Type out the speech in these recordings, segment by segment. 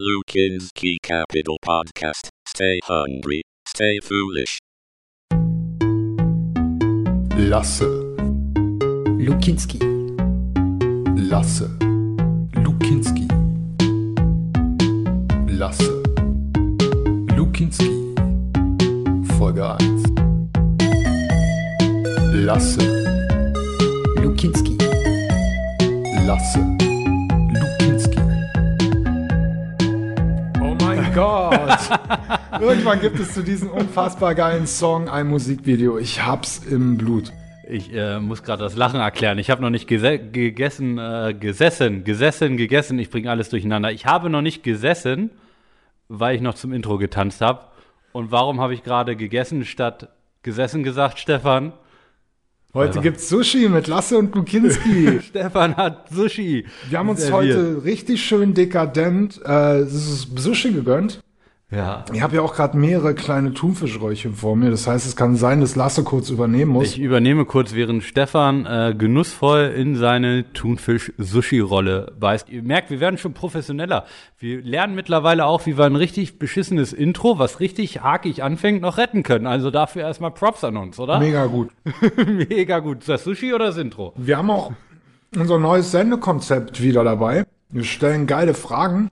Lukinski Capital Podcast. Stay hungry, stay foolish. Lasse, Lukinski. Lasse, Lukinski. Lasse, Lukinski. Folge 1. Lasse, Lukinski. Lasse, mein Gott! Irgendwann gibt es zu diesem unfassbar geilen Song ein Musikvideo. Ich hab's im Blut. Ich äh, muss gerade das Lachen erklären. Ich habe noch nicht gegessen, äh, gesessen, gesessen, gegessen. Ich bringe alles durcheinander. Ich habe noch nicht gesessen, weil ich noch zum Intro getanzt habe. Und warum habe ich gerade gegessen statt gesessen gesagt, Stefan? Heute Alter. gibt's Sushi mit Lasse und Lukinski. Stefan hat Sushi. Wir haben uns serviert. heute richtig schön dekadent äh, Sushi gegönnt. Ja. Ich habe ja auch gerade mehrere kleine Thunfischräuche vor mir. Das heißt, es kann sein, dass Lasse kurz übernehmen muss. Ich übernehme kurz, während Stefan äh, genussvoll in seine Thunfisch-Sushi-Rolle beißt. Ihr merkt, wir werden schon professioneller. Wir lernen mittlerweile auch, wie wir ein richtig beschissenes Intro, was richtig hakig anfängt, noch retten können. Also dafür erstmal Props an uns, oder? Mega gut. Mega gut. Ist das Sushi oder das Intro? Wir haben auch unser neues Sendekonzept wieder dabei. Wir stellen geile Fragen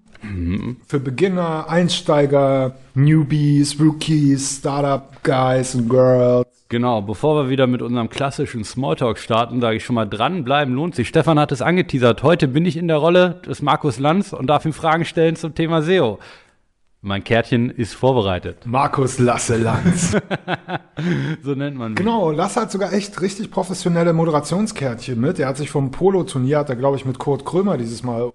für Beginner, Einsteiger, Newbies, Rookies, Startup Guys and Girls. Genau, bevor wir wieder mit unserem klassischen Smalltalk starten, sage ich schon mal dranbleiben lohnt sich. Stefan hat es angeteasert. Heute bin ich in der Rolle des Markus Lanz und darf ihm Fragen stellen zum Thema SEO. Mein Kärtchen ist vorbereitet. Markus Lasse Lanz. So nennt man mich. Genau, Lasse hat sogar echt richtig professionelle Moderationskärtchen mit. Er hat sich vom Polo-Turnier, hat er glaube ich mit Kurt Krömer dieses Mal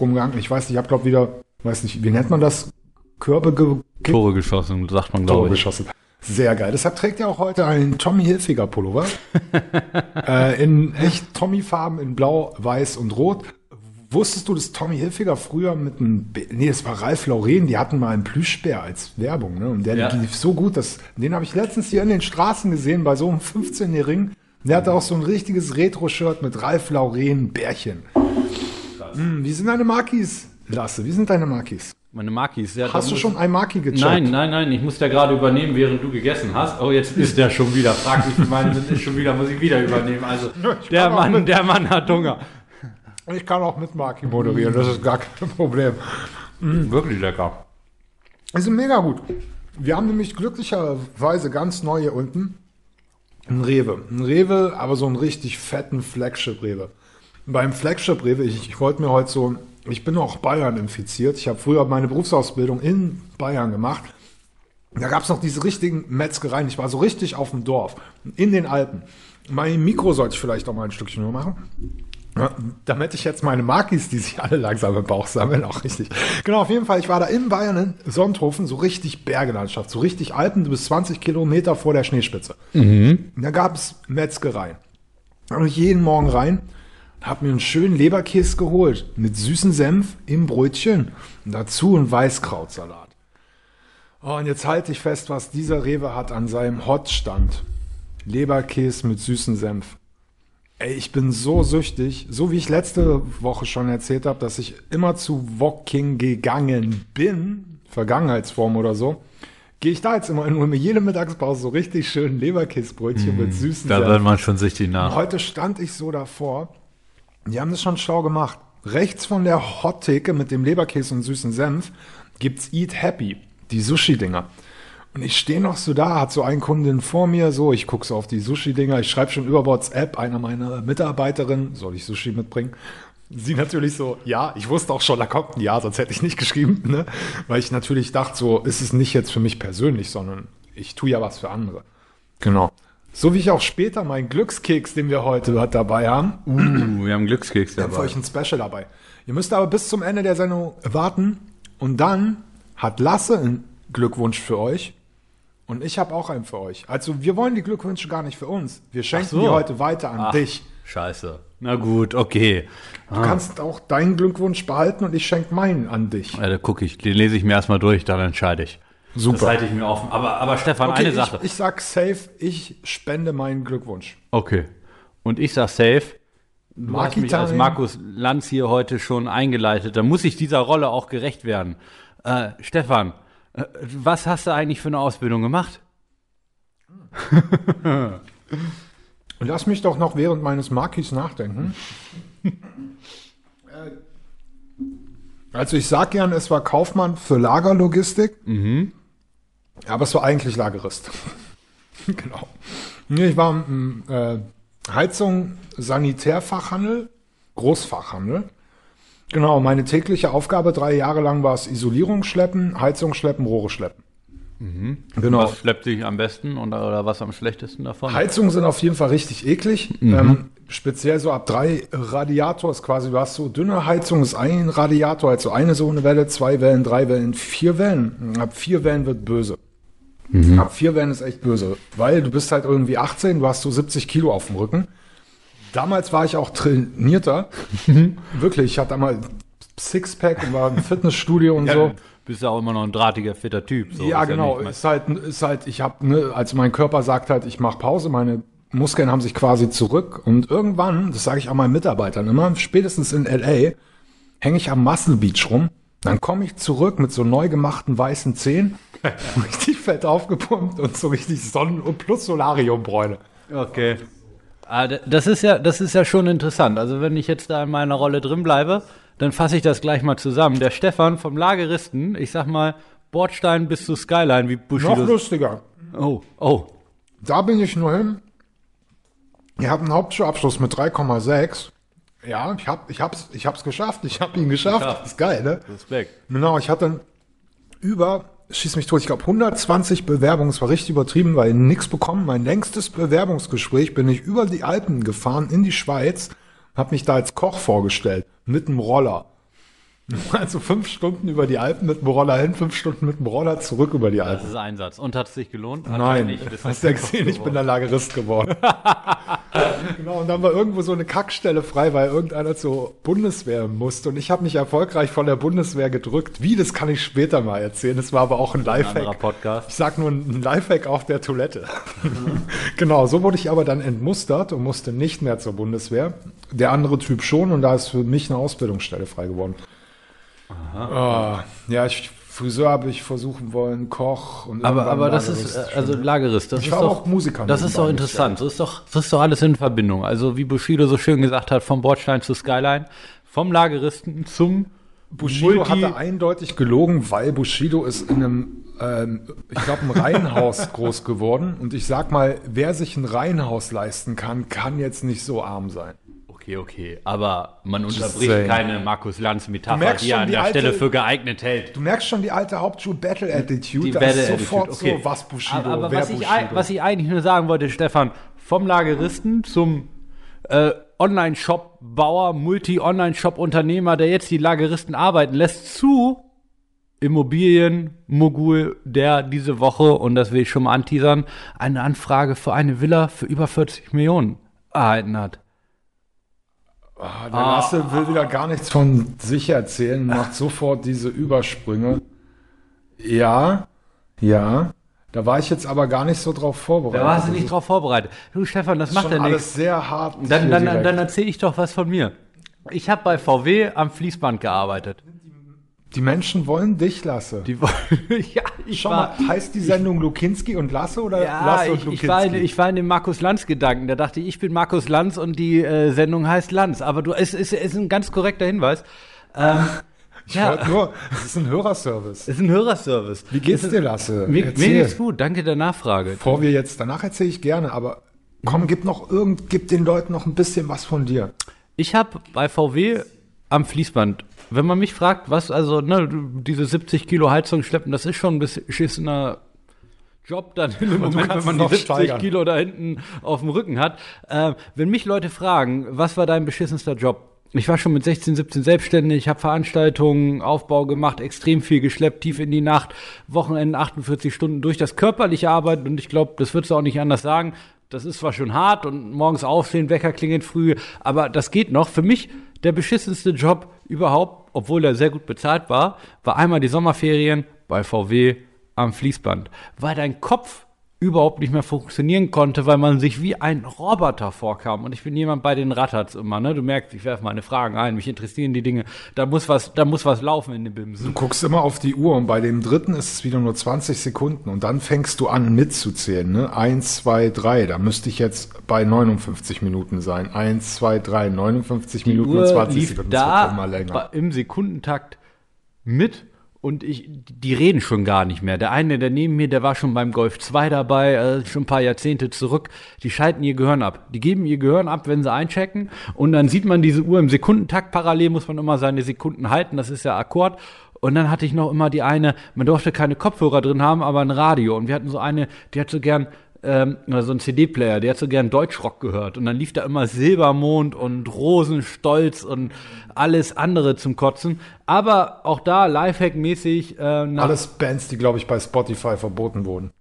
rumgegangen. Ich weiß nicht, ich habe glaube wieder, weiß nicht, wie nennt man das? Körbe ge Tore geschossen, sagt man, glaube ich. geschossen. Sehr geil. Deshalb trägt er auch heute einen Tommy Hilfiger Pullover. äh, in echt Tommy-Farben in Blau, Weiß und Rot. Wusstest du, dass Tommy Hilfiger früher mit einem, nee, es war Ralf Lauren, die hatten mal einen Plüschbär als Werbung, ne? Und der Ja. lief so gut, dass, den habe ich letztens hier in den Straßen gesehen, bei so einem 15-Jährigen. Der hatte auch so ein richtiges Retro-Shirt mit Ralf Lauren Bärchen. Hm, wie sind deine Markis, Lasse? Wie sind deine Markis? Meine Makis. Ja, Hast du schon ein Marki gecheckt? Nein, nein, nein, ich muss der gerade übernehmen, während du gegessen hast. Oh, jetzt ist der schon wieder. Frag mich, wie meine sind ist schon wieder, muss ich wieder übernehmen. Also, der Mann, der Mann hat Hunger. Ich kann auch mit Marki moderieren, das ist gar kein Problem. Wirklich lecker. Also mega gut. Wir haben nämlich glücklicherweise ganz neu hier unten ein Rewe. Ein Rewe, aber so einen richtig fetten Flagship-Rewe. Beim Flagship-Rewe, ich, ich wollte mir heute so, ich bin auch Bayern infiziert. Ich habe früher meine Berufsausbildung in Bayern gemacht. Da gab es noch diese richtigen Metzgereien. Ich war so richtig auf dem Dorf, in den Alpen. Mein Mikro sollte ich vielleicht auch mal ein Stückchen nur machen. Ja, damit ich jetzt meine Makis, die sich alle langsam im Bauch sammeln, auch richtig. Genau, auf jeden Fall, ich war da in Bayern in Sonthofen, so richtig Bergelandschaft, so richtig Alpen, bis 20 Kilometer vor der Schneespitze. Und Da gab es Metzgereien. Da bin ich jeden Morgen rein, hab mir einen schönen Leberkäse geholt, mit süßen Senf im Brötchen und dazu ein Weißkrautsalat. Oh, und jetzt halte ich fest, was dieser Rewe hat an seinem Hotstand. Leberkäse mit süßen Senf. Ey, ich bin so süchtig, so wie ich letzte Woche schon erzählt habe, dass ich immer zu Woking gegangen bin, Vergangenheitsform oder so, gehe ich da jetzt immer hin und mir jede Mittagspause so richtig schön Leberkäsebrötchen mit süßen Da Senf. wird man schon süchtig nach. Heute stand ich so davor. Die haben das schon schlau gemacht. Rechts von der Hottheke mit dem Leberkäse und süßen Senf gibt's Eat Happy, die Sushi-Dinger. Und ich stehe noch so da, hat so ein Kundin vor mir, so, ich gucke so auf die Sushi-Dinger, ich schreibe schon über WhatsApp, einer meiner Mitarbeiterinnen, soll ich Sushi mitbringen? Sie natürlich so, ja, ich wusste auch schon, da kommt ein Ja, sonst hätte ich nicht geschrieben, ne? Weil ich natürlich dachte, so, ist es nicht jetzt für mich persönlich, sondern ich tue ja was für andere. Genau. So wie ich auch später meinen Glückskeks, den wir heute dabei haben, Uh, wir haben Glückskeks wir haben für dabei. euch ein Special dabei. Ihr müsst aber bis zum Ende der Sendung warten und dann hat Lasse einen Glückwunsch für euch und ich habe auch einen für euch. Also wir wollen die Glückwünsche gar nicht für uns. Wir schenken so. die heute weiter an Ach, dich. Scheiße. Na gut, okay. Du kannst auch deinen Glückwunsch behalten und ich schenke meinen an dich. Ja, da gucke ich, den lese ich mir erstmal durch, dann entscheide ich. Super. Das halte ich mir offen. Aber, aber Stefan, Okay, eine ich, Sache. ich sag safe, ich spende meinen Glückwunsch. okay. Und ich sag safe, Du hast mich als. Markus Lanz hier heute schon eingeleitet. Da muss ich dieser Rolle auch gerecht werden. Äh, Stefan, äh, was hast du eigentlich für eine Ausbildung gemacht? Lass mich doch noch während meines Markis nachdenken. Also ich sag gern, es war Kaufmann für Lagerlogistik, aber es war eigentlich Lagerist. genau. Ich war im äh, Heizung, Sanitärfachhandel, Großfachhandel. Genau, meine tägliche Aufgabe drei Jahre lang war es Isolierung schleppen, Heizung schleppen, Rohre schleppen. Genau. Was schleppt sich am besten und, oder was am schlechtesten davon? Heizungen sind auf jeden Fall richtig eklig. Ähm, speziell so ab drei Radiator ist quasi, du hast so dünne Heizung, ist ein Radiator, also eine so eine Welle, zwei Wellen, drei Wellen, vier Wellen. Ab vier Wellen wird böse. Ab vier Wellen ist echt böse, weil du bist halt irgendwie 18, du hast so 70 Kilo auf dem Rücken. Damals war ich auch trainierter. Wirklich, ich hatte einmal Sixpack und war im Fitnessstudio und ja, so. du bist ja auch immer noch ein drahtiger, fitter Typ. So ja, ist genau. nicht- ist halt, ist halt, ich habe, ne, also mein Körper sagt halt, ich mache Pause, meine Muskeln haben sich quasi zurück und irgendwann, das sage ich auch meinen Mitarbeitern immer, spätestens in LA, hänge ich am Muscle Beach rum, dann komme ich zurück mit so neu gemachten weißen Zähnen, richtig fett aufgepumpt und so richtig Sonnen- und plus Solariumbräune. Okay. Ah, das ist ja, das ist ja schon interessant. Also wenn ich jetzt da in meiner Rolle drin bleibe, dann fasse ich das gleich mal zusammen. Der Stefan vom Lageristen, ich sag mal, Bordstein bis zu Skyline, wie Noch Bushido. lustiger. Oh, oh. Da bin ich nur hin. Ich habe einen Hauptschulabschluss mit 3,6. Ja, ich hab, ich hab's, ich hab's geschafft. Ich habe ihn geschafft. Geschafft. ist geil, ne? Respekt. Genau, ich hatte über, schieß mich tot, ich glaube 120 Bewerbungen, es war richtig übertrieben, weil nichts bekommen. Mein längstes Bewerbungsgespräch bin ich über die Alpen gefahren in die Schweiz, habe mich da als Koch vorgestellt, mit einem Roller. Also fünf Stunden über die Alpen mit dem Roller hin, fünf Stunden mit dem Roller zurück über die Alpen. Das ist Einsatz. Und hat es sich gelohnt? Hat Nein, nicht. Hast du ja gesehen, ich bin der Lagerist geworden. genau, und dann war irgendwo so eine Kackstelle frei, weil irgendeiner zur Bundeswehr musste. Und ich habe mich erfolgreich von der Bundeswehr gedrückt. Wie, das kann ich später mal erzählen. Das war aber auch ein ein Lifehack. Podcast. Ich sag nur ein Lifehack auf der Toilette. genau, so wurde ich aber dann entmustert und musste nicht mehr zur Bundeswehr. Der andere Typ schon und da ist für mich eine Ausbildungsstelle frei geworden. Ah, ja, ich, Friseur habe ich versuchen wollen, Koch und Aber, aber das Lagerist. ist, äh, also Lagerist, das Ich ist war doch, auch Musiker das ist doch interessant. So ist doch, das ist doch alles in Verbindung. Also wie Bushido so schön gesagt hat, vom Bordstein zu Skyline, vom Lageristen zum Bushido Multi- hatte eindeutig gelogen, weil Bushido ist in einem, ähm, ich glaube, ein Reihenhaus groß geworden. Und ich sag mal, wer sich ein Reihenhaus leisten kann, kann jetzt nicht so arm sein. Okay, okay, aber man unterbricht saying. keine Markus Lanz-Metapher, die er an die der alte- Stelle für geeignet hält. Du merkst schon die alte Hauptschul-Battle-Attitude. Die Battle ist sofort okay. so, was Bushido, Aber, aber wer was, ich, Bushido. ein- was ich eigentlich nur sagen wollte, Stefan, vom Lageristen zum äh, Online-Shop-Bauer, Multi-Online-Shop-Unternehmer, der jetzt die Lageristen arbeiten lässt, zu Immobilien-Mogul, der diese Woche, und das will ich schon mal anteasern, eine Anfrage für eine Villa für über 40 Millionen erhalten hat. Ah, der Lasse will wieder gar nichts von sich erzählen, macht sofort diese Übersprünge. Ja, ja. Da war ich jetzt aber gar nicht so drauf vorbereitet. Da warst du Das nicht drauf vorbereitet. Du, Stefan, das macht schon ja nichts. alles sehr hart. Dann, dann, dann erzähle ich doch was von mir. Ich habe bei VW am Fließband gearbeitet. Die Menschen wollen dich, Lasse. Die wollen, ja, ich Schau war, mal, heißt die Sendung Lukinski und Lasse oder ja, Lasse und ich, Lukinski? ich, war in, ich war in dem Markus Lanz-Gedanken. Da dachte ich, ich bin Markus Lanz und die äh, Sendung heißt Lanz. Aber du, es ist, ist ein ganz korrekter Hinweis. Ähm, ich ja, nur, es ist ein Hörerservice. es ist ein Hörerservice. Wie geht's dir, Lasse? Mir, mir Erzähl. geht's gut, danke der Nachfrage. Bevor wir jetzt, danach erzähle ich gerne, aber komm, gib noch irgend, gib den Leuten noch ein bisschen was von dir. Ich habe bei VW am Fließband, wenn man mich fragt, was, also, ne, diese 70 Kilo Heizung schleppen, das ist schon ein beschissener Job dann du Moment, wenn man die noch 70 steigern. Kilo da hinten auf dem Rücken hat. Äh, wenn mich Leute fragen, was war dein beschissenster Job? Ich war schon mit 16, 17 selbstständig, habe Veranstaltungen, Aufbau gemacht, extrem viel geschleppt, tief in die Nacht, Wochenenden 48 Stunden durch das körperliche Arbeiten und ich glaube, das würdest du auch nicht anders sagen. Das ist zwar schon hart und morgens aufstehen, Wecker klingelt früh, aber das geht noch. Für mich der beschissenste Job überhaupt, obwohl er sehr gut bezahlt war, war einmal die Sommerferien bei VW am Fließband. Weil dein Kopf überhaupt nicht mehr funktionieren konnte, weil man sich wie ein Roboter vorkam. Und ich bin jemand bei den Ratterts immer, ne? Du merkst, ich werfe meine Fragen ein, mich interessieren die Dinge. Da muss was, da muss was laufen in den Du Bimsen. guckst immer auf die Uhr und bei dem dritten ist es wieder nur 20 Sekunden und dann fängst du an mitzuzählen. Ne? Eins, zwei, drei. Da müsste ich jetzt bei 59 Minuten sein. Eins, zwei, drei. 59 Die Minuten Uhr und 20 lief Sekunden. Das wird da immer länger. im Sekundentakt mit und ich, die reden schon gar nicht mehr. Der eine, der neben mir, der war schon beim Golf 2 dabei, äh, schon ein paar Jahrzehnte zurück. Die schalten ihr Gehirn ab. Die geben ihr Gehirn ab, wenn sie einchecken. Und dann sieht man diese Uhr im Sekundentakt. Parallel muss man immer seine Sekunden halten. Das ist ja Akkord. Und dann hatte ich noch immer die eine, man durfte keine Kopfhörer drin haben, aber ein Radio. Und wir hatten so eine, die hat so gern ähm, so ein CD-Player, der hat so gern Deutschrock gehört. Und dann lief da immer Silbermond und Rosenstolz und alles andere zum Kotzen. Aber auch da Lifehack-mäßig äh, Alles Bands, die, glaube ich, bei Spotify verboten wurden.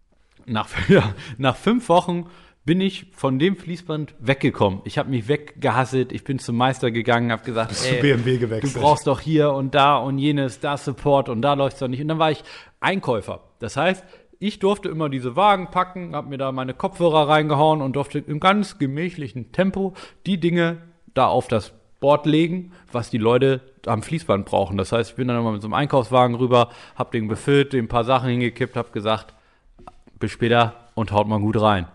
nach, ja, nach fünf Wochen bin ich von dem Fließband weggekommen. Ich habe mich weggehasselt, ich bin zum Meister gegangen, habe gesagt, Bist ey, BMW du gewechselt. brauchst doch hier und da und jenes, da Support und da läuft's doch nicht. Und dann war ich Einkäufer. Das heißt, ich durfte immer diese Wagen packen, habe mir da meine Kopfhörer reingehauen und durfte im ganz gemächlichen Tempo die Dinge da auf das Board legen, was die Leute am Fließband brauchen. Das heißt, ich bin dann immer mit so einem Einkaufswagen rüber, hab den befüllt, dem ein paar Sachen hingekippt, hab gesagt, bis später und haut mal gut rein.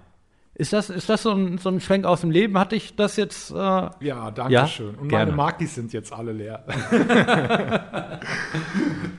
Ist das, ist das so ein, so ein Schwenk aus dem Leben? Hatte ich das jetzt? Äh, Ja, danke Ja, schön. Und gerne. meine Markis sind jetzt alle leer.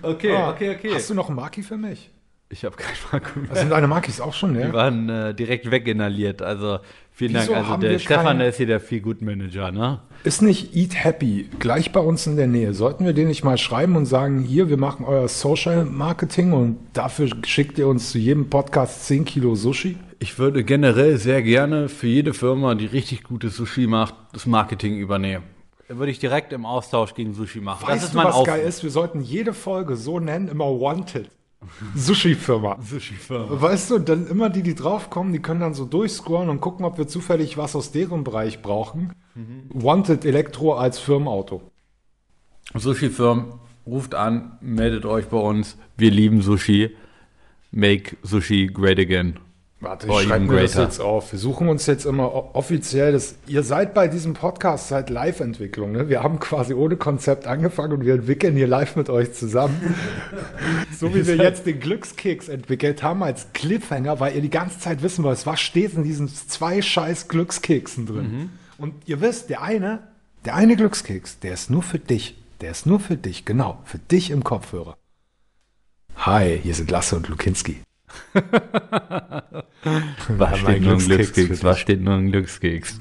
okay, Ah, Hast du noch einen Marki für mich? Ich habe keinen Marco mehr. Sind deine Markis auch schon Die leer? waren äh, direkt weginhaliert. Also vielen Wieso Dank. Also der Stefan, keinen- der ist hier der Feel Good Manager, ne? Ist nicht Eat Happy gleich bei uns in der Nähe? Sollten wir den nicht mal schreiben und sagen, hier, wir machen euer Social Marketing und dafür schickt ihr uns zu jedem Podcast 10 Kilo Sushi? Ich würde generell sehr gerne für jede Firma, die richtig gutes Sushi macht, das Marketing übernehmen. Da würde ich direkt im Austausch gegen Sushi machen. das Weißt ist du, mein was Auf geil ist? Wir sollten jede Folge so nennen, immer Wanted. Sushi-Firma. Sushi-Firma. Weißt du, dann immer die, die draufkommen, die können dann so durchscrollen und gucken, ob wir zufällig was aus deren Bereich brauchen. Wanted Elektro als Firmenauto. Sushi-Firmen, ruft an, meldet euch bei uns. Wir lieben Sushi. Make Sushi great again. Warte, ich schreibe mir das jetzt auf. Wir suchen uns jetzt immer offiziell das. Ihr seid bei diesem Podcast seit Live-Entwicklung. Ne? Wir haben quasi ohne Konzept angefangen und wir entwickeln hier live mit euch zusammen. so wie wir jetzt den Glückskeks entwickelt haben als Cliffhanger, weil ihr die ganze Zeit wissen wollt, was steht in diesen zwei scheiß Glückskeksen drin. Mhm. Und ihr wisst, der eine, der eine Glückskeks, der ist nur für dich. Der ist nur für dich, genau, für dich im Kopfhörer. Hi, hier sind Lasse und Lukinski. Was steht nur ein Glückskeks Glückskeks? Was steht nur ein Glückskeks?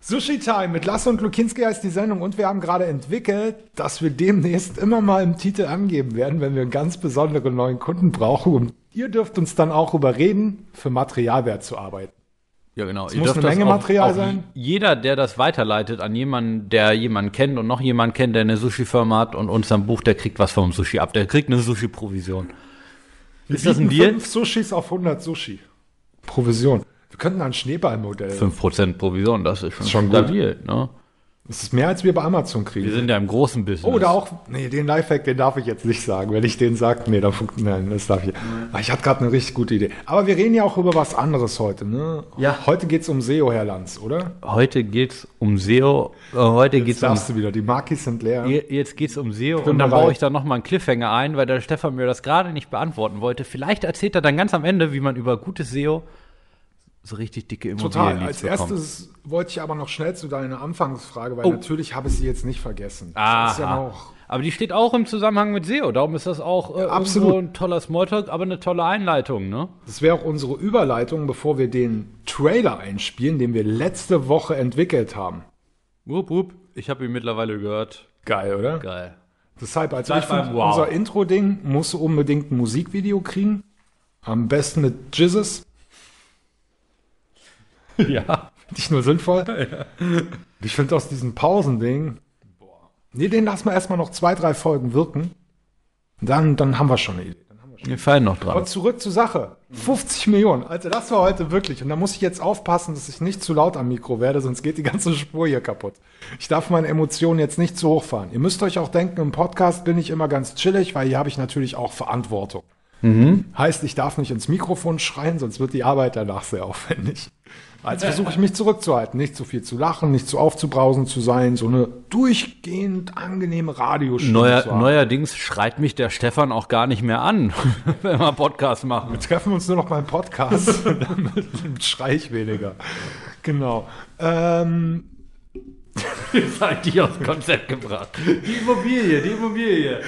Sushi Time mit Lasse und Lukinski heißt die Sendung und wir haben gerade entwickelt, dass wir demnächst immer mal im Titel angeben werden, wenn wir einen ganz besonderen neuen Kunden brauchen und ihr dürft uns dann auch überreden, für Materialwert zu arbeiten. Ja, genau. muss eine Menge Material sein. Jeder, der das weiterleitet an jemanden, der jemanden kennt und noch jemanden kennt, der eine Sushi-Firma hat und uns dann bucht, der kriegt was vom Sushi ab. Der kriegt eine Sushi-Provision. Ist das ein Deal? Fünf Sushis auf 100 Sushi. Provision. Wir könnten ein Schneeballmodell. 5% Provision, das ist schon, schon gut. stabil. Ne? Das ist mehr, als wir bei Amazon kriegen. Wir sind ja im großen Business. Oder auch, nee, den Lifehack, den darf ich jetzt nicht sagen. Wenn ich den sage, nee, dann funktioniert, nein, das darf ich. Ah, Ich hatte gerade eine richtig gute Idee. Aber wir reden ja auch über was anderes heute, ne? Ja. Heute geht's um SEO, Herr Lanz, oder? Heute geht's um SEO. Äh, heute Jetzt geht's um darfst du wieder, die Markis sind leer. Je- Jetzt geht's um SEO und dann baue ich da nochmal einen Cliffhanger ein, weil der Stefan mir das gerade nicht beantworten wollte. Vielleicht erzählt er dann ganz am Ende, wie man über gutes SEO so richtig dicke Total. Immobilien Als erstes wollte ich aber noch schnell zu deiner Anfangsfrage, weil Oh. natürlich habe ich sie jetzt nicht vergessen. Ja Aha. noch, aber die steht auch im Zusammenhang mit SEO. Darum ist das auch äh, absolut. ein toller Smalltalk, aber eine tolle Einleitung, ne? das wäre auch unsere Überleitung, bevor wir den Trailer einspielen, den wir letzte Woche entwickelt haben. Wupp, wupp. Ich habe ihn mittlerweile gehört. Geil, oder? Geil. Deshalb, also ich finde, Wow. unser Intro-Ding muss unbedingt ein Musikvideo kriegen. Am besten mit Jizzes. Ja. Nicht nur sinnvoll. Ich finde aus diesem Pausending. Nee, den lassen wir erstmal noch zwei, drei Folgen wirken. Dann, dann haben wir schon eine Idee. Wir fallen noch dran. Aber zurück zur Sache. 50 Millionen. Also das war heute wirklich. Und da muss ich jetzt aufpassen, dass ich nicht zu laut am Mikro werde, sonst geht die ganze Spur hier kaputt. Ich darf meine Emotionen jetzt nicht zu hoch fahren. Ihr müsst euch auch denken, im Podcast bin ich immer ganz chillig, weil hier habe ich natürlich auch Verantwortung. Heißt, ich darf nicht ins Mikrofon schreien, sonst wird die Arbeit danach sehr aufwendig. Also versuche ich mich zurückzuhalten, nicht zu viel zu lachen, nicht zu aufzubrausen zu sein, so eine durchgehend angenehme Radiostimme Neuer, zu haben. neuerdings schreit mich der Stefan auch gar nicht mehr an, wenn wir Podcast machen. Wir treffen uns nur noch beim Podcast, damit schrei ich weniger. Genau. Ähm, Jetzt halt dem Konzept gebracht. Die Immobilie, die Immobilie.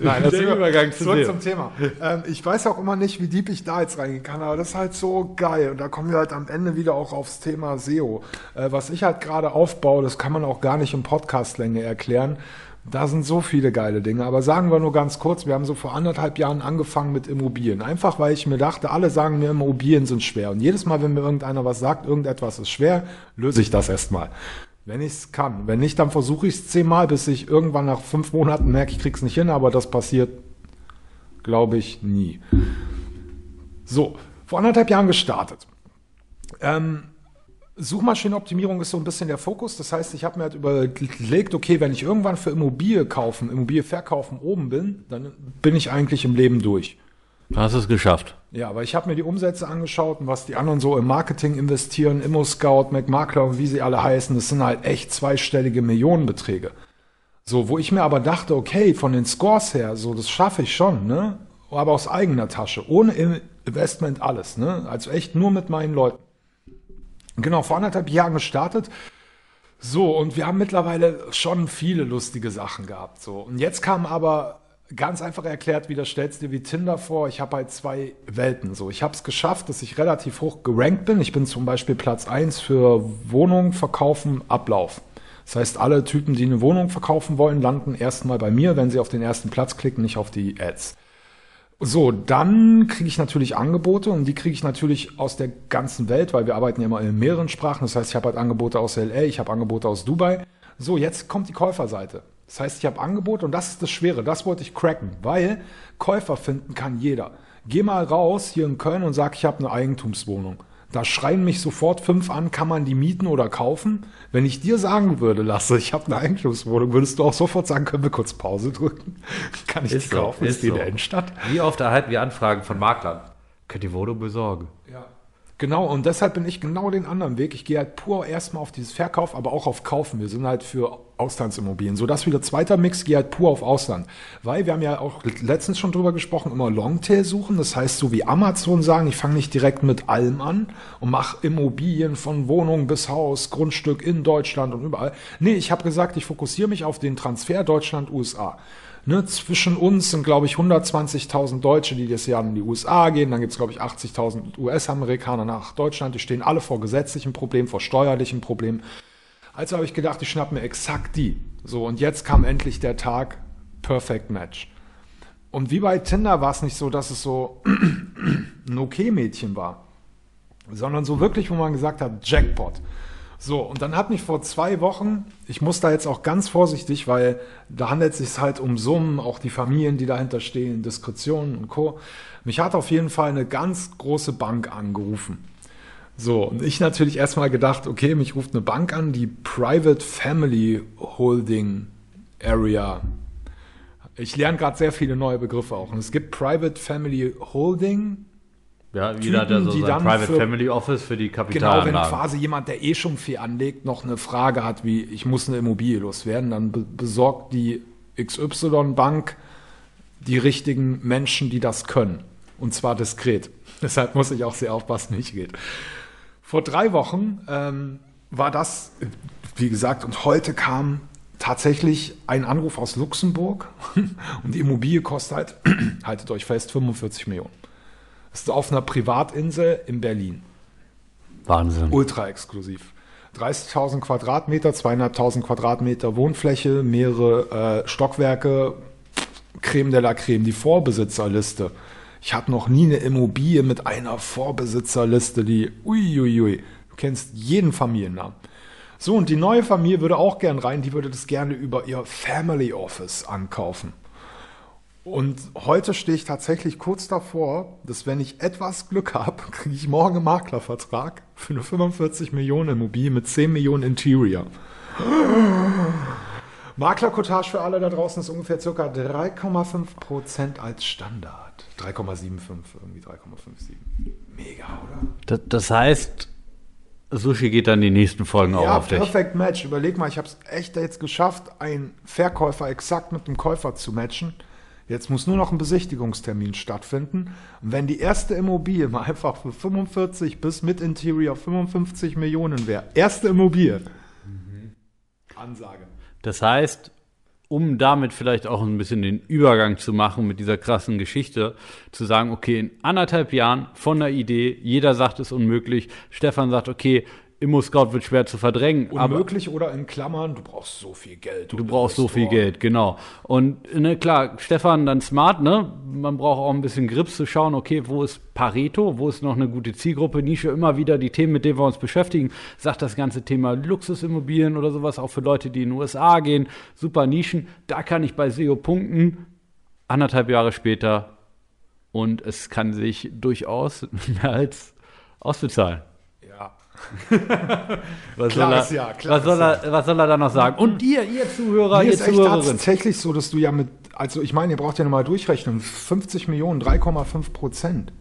Nein, das Der ist Übergang zu zurück dir. zum Thema. Ähm, ich weiß auch immer nicht, wie deep ich da jetzt reingehen kann, aber das ist halt so geil. Und da kommen wir halt am Ende wieder auch aufs Thema SEO. Äh, was ich halt gerade aufbaue, das kann man auch gar nicht im Podcastlänge erklären. Da sind so viele geile Dinge. Aber sagen wir nur ganz kurz, wir haben so vor anderthalb Jahren angefangen mit Immobilien. Einfach weil ich mir dachte, alle sagen mir, Immobilien sind schwer. Und jedes Mal, wenn mir irgendeiner was sagt, irgendetwas ist schwer, löse ich das erstmal. Wenn ich es kann. Wenn nicht, dann versuche ich es zehnmal, bis ich irgendwann nach fünf Monaten merke, ich krieg's nicht hin, aber das passiert, glaube ich, nie. So, vor anderthalb Jahren gestartet. Ähm, Suchmaschinenoptimierung ist so ein bisschen der Fokus. Das heißt, ich habe mir halt überlegt, okay, wenn ich irgendwann für Immobilie kaufen, Immobilie verkaufen oben bin, dann bin ich eigentlich im Leben durch. Du hast es geschafft. Ja, aber ich habe mir die Umsätze angeschaut und was die anderen so im Marketing investieren, ImmoScout, McMakler und wie sie alle heißen, das sind halt echt zweistellige Millionenbeträge. So, wo ich mir aber dachte, okay, von den Scores her, so, das schaffe ich schon, ne? Aber aus eigener Tasche, ohne Investment alles, ne? Also echt nur mit meinen Leuten. Genau, vor anderthalb Jahren gestartet. So, und wir haben mittlerweile schon viele lustige Sachen gehabt. So. Und jetzt kam aber ganz einfach erklärt, wieder stellst dir wie Tinder vor, ich habe halt zwei Welten. So, ich habe es geschafft, dass ich relativ hoch gerankt bin. Ich bin zum Beispiel Platz eins für Wohnung, Verkaufen, Ablauf. Das heißt, alle Typen, die eine Wohnung verkaufen wollen, landen erstmal bei mir, wenn sie auf den ersten Platz klicken, nicht auf die Ads. So, dann kriege ich natürlich Angebote und die kriege ich natürlich aus der ganzen Welt, weil wir arbeiten ja immer in mehreren Sprachen. Das heißt, ich habe halt Angebote aus LA, ich habe Angebote aus Dubai. So, jetzt kommt die Käuferseite. Das heißt, ich habe Angebote und das ist das Schwere. Das wollte ich cracken, weil Käufer finden kann jeder. Geh mal raus hier in Köln und sag, ich habe eine Eigentumswohnung. Da schreien mich sofort fünf an, kann man die mieten oder kaufen? Wenn ich dir sagen würde, Lasse, ich habe eine Eigentumswohnung, würdest du auch sofort sagen, können wir kurz Pause drücken? Kann ich Ist die so, kaufen? ist Ist die in so. der Innenstadt? Wie oft erhalten wir Anfragen von Maklern? Könnt ihr Wohnung besorgen? Genau, und deshalb bin ich genau den anderen Weg. Ich gehe halt pur erstmal auf dieses Verkauf, aber auch auf Kaufen. Wir sind halt für Auslandsimmobilien. So das wieder zweiter Mix, gehe halt pur auf Ausland. Weil wir haben ja auch letztens schon drüber gesprochen, immer Longtail suchen. Das heißt, so wie Amazon sagen, ich fange nicht direkt mit allem an und mache Immobilien von Wohnung bis Haus, Grundstück in Deutschland und überall. Nee, ich habe gesagt, ich fokussiere mich auf den Transfer Deutschland-USA. Ne, zwischen uns sind, glaube ich, 120.000 Deutsche, die das Jahr in die USA gehen. Dann gibt es, glaube ich, 80.000 US-Amerikaner nach Deutschland. Die stehen alle vor gesetzlichen Problemen, vor steuerlichen Problemen. Also habe ich gedacht, ich schnapp mir exakt die. So, und jetzt kam endlich der Tag Perfect Match. Und wie bei Tinder war es nicht so, dass es so ein Okay-Mädchen war, sondern so wirklich, wo man gesagt hat, Jackpot. So, und dann hat mich vor zwei Wochen, ich muss da jetzt auch ganz vorsichtig, weil da handelt es sich halt um Summen, auch die Familien, die dahinter stehen, Diskretionen und Co. Mich hat auf jeden Fall eine ganz große Bank angerufen. So, und ich natürlich erstmal gedacht, okay, mich ruft eine Bank an, die Private Family Holding Area. Ich lerne gerade sehr viele neue Begriffe auch. Und es gibt Private Family Holding, Ja, jeder Typen, so die sein dann Private für- Family Office für die Genau, wenn quasi jemand, der eh schon viel anlegt, noch eine Frage hat, wie ich muss eine Immobilie loswerden, dann be besorgt die XY-Bank die richtigen Menschen, die das können. Und zwar diskret. Deshalb muss ich auch sehr aufpassen, wie ich geht. Vor drei Wochen ähm, war das, wie gesagt, und heute kam tatsächlich ein Anruf aus Luxemburg und die Immobilie kostet halt, haltet euch fest, 45 Millionen. Ist auf einer Privatinsel in Berlin. Wahnsinn. Ultra exklusiv. 30.000 Quadratmeter, 200.000 Quadratmeter Wohnfläche, mehrere äh, Stockwerke, Creme de la Creme, die Vorbesitzerliste. Ich hatte noch nie eine Immobilie mit einer Vorbesitzerliste, die, uiuiui, ui, du kennst jeden Familiennamen. So, und die neue Familie würde auch gern rein, die würde das gerne über ihr Family Office ankaufen. Und heute stehe ich tatsächlich kurz davor, dass wenn ich etwas Glück habe, kriege ich morgen einen Maklervertrag für eine 45 Millionen Immobilie mit 10 Millionen Interior. Maklercottage für alle da draußen ist ungefähr ca. 3,5% als Standard. 3,75, irgendwie 3,57. Mega, oder? Das, das heißt, Sushi geht dann die nächsten Folgen auch Ja, auf dich. perfekt Match. Überleg mal, ich habe es echt jetzt geschafft, einen Verkäufer exakt mit dem Käufer zu matchen. Jetzt muss nur noch ein Besichtigungstermin stattfinden. Und wenn die erste Immobilie mal einfach für 45 bis mit Interior 55 Millionen wäre, erste Immobilie. Ansage. Das heißt, um damit vielleicht auch ein bisschen den Übergang zu machen mit dieser krassen Geschichte, zu sagen, okay, in anderthalb Jahren von der Idee, jeder sagt es unmöglich, Stefan sagt, okay, Immo-Scout wird schwer zu verdrängen, aber Unmöglich oder in Klammern, du brauchst so viel Geld. Du brauchst so viel Geld, genau. Und ne, klar, Stefan dann smart, ne? Man braucht auch ein bisschen Grips zu schauen, okay, wo ist Pareto, wo ist noch eine gute Zielgruppe, Nische, immer wieder die Themen, mit denen wir uns beschäftigen. Sagt das ganze Thema Luxusimmobilien oder sowas, auch für Leute, die in den USA gehen, super Nischen. Da kann ich bei SEO punkten, anderthalb Jahre später und es kann sich durchaus mehr als ausbezahlen. Was Klares soll er, Ja, was, soll er, was soll er da noch sagen? Und dir, ihr Zuhörer, Hier ihr ist echt Zuhörerin. tatsächlich so, dass du ja mit, also ich meine, ihr braucht ja nochmal durchrechnen, 50 Millionen, 3,5 Prozent.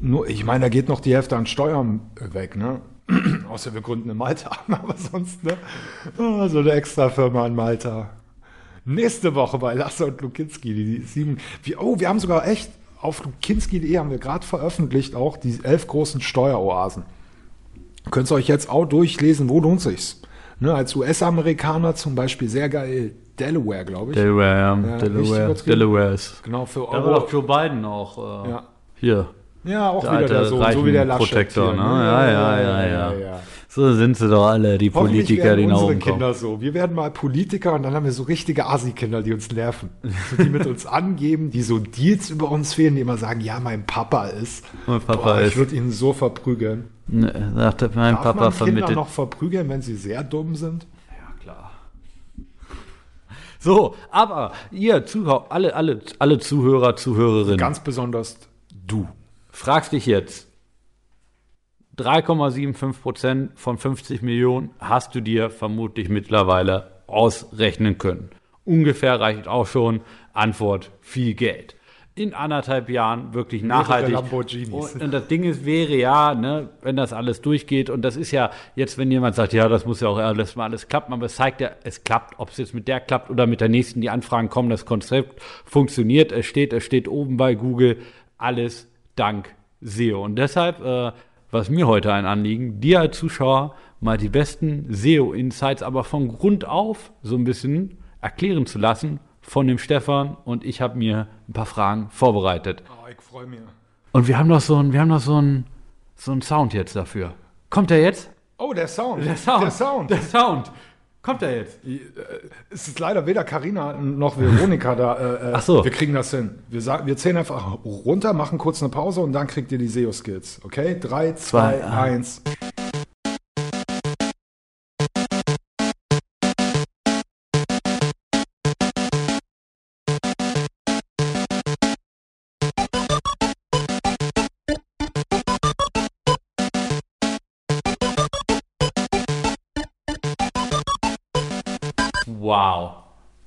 Nur, ich meine, da geht noch die Hälfte an Steuern weg, ne? Außer wir gründen in Malta, aber sonst, ne? Ah, So eine extra Firma in Malta. Nächste Woche bei Lasse und Lukinski, die sieben, wie, oh, wir haben sogar echt, auf lukinski.de haben wir gerade veröffentlicht auch die elf großen Steueroasen. Könnt ihr euch jetzt auch durchlesen, wo lohnt sich's? Ne, als US-Amerikaner zum Beispiel sehr geil Delaware, glaube ich. Delaware, ja. Ja, Delaware. Delaware ist. genau, für Da war Euro. doch Joe Biden auch. Äh, Ja. Hier. Ja, auch Der wieder alte der so, so wie der Laschet Reichenprotektor, hier, ne? Ja, ja, ja, ja. So sind sie doch alle, die Politiker, die nach unsere kommen. Kinder so. Wir werden mal Politiker und dann haben wir so richtige Asi-Kinder, die uns nerven. So, die mit uns angeben, die so Deals über uns fehlen, die immer sagen, ja, mein Papa ist. Mein Papa Boah, ich ist. würde ihn so verprügeln. Ne, sagte mein Darf Papa man Kinder vermittelt. noch verprügeln, wenn sie sehr dumm sind? Ja, klar. So, aber ihr Zuhörer, alle, alle, alle Zuhörer, Zuhörerinnen, Ganz besonders du. fragst dich jetzt, 3,75 Prozent von 50 Millionen hast du dir vermutlich mittlerweile ausrechnen können. Ungefähr reicht auch schon. Antwort, viel Geld. In anderthalb Jahren wirklich nachhaltig. Und das Ding ist, wäre ja, ne, wenn das alles durchgeht, und das ist ja jetzt, wenn jemand sagt, ja, das muss ja auch alles mal alles klappen, aber es zeigt ja, es klappt, ob es jetzt mit der klappt oder mit der nächsten, die Anfragen kommen, das Konzept funktioniert, es steht, es steht oben bei Google, alles dank SEO. Und deshalb, äh, was mir heute ein Anliegen, dir als Zuschauer mal die besten SEO-Insights, aber von Grund auf so ein bisschen erklären zu lassen von dem Stefan und ich habe mir ein paar Fragen vorbereitet. Oh, ich freue mich. Und wir haben noch so ein, wir haben noch so ein, so ein Sound jetzt dafür. Kommt er jetzt? Oh, der Sound. Der Sound. Der Sound. Der Sound. Kommt er jetzt? Es ist leider weder Karina noch Veronika da. Äh, äh, Ach so. Wir kriegen das hin. Wir, sagen, wir zählen einfach runter, machen kurz eine Pause und dann kriegt ihr die SEO-Skills. Okay? Drei, zwei, Zwei, eins. Wow.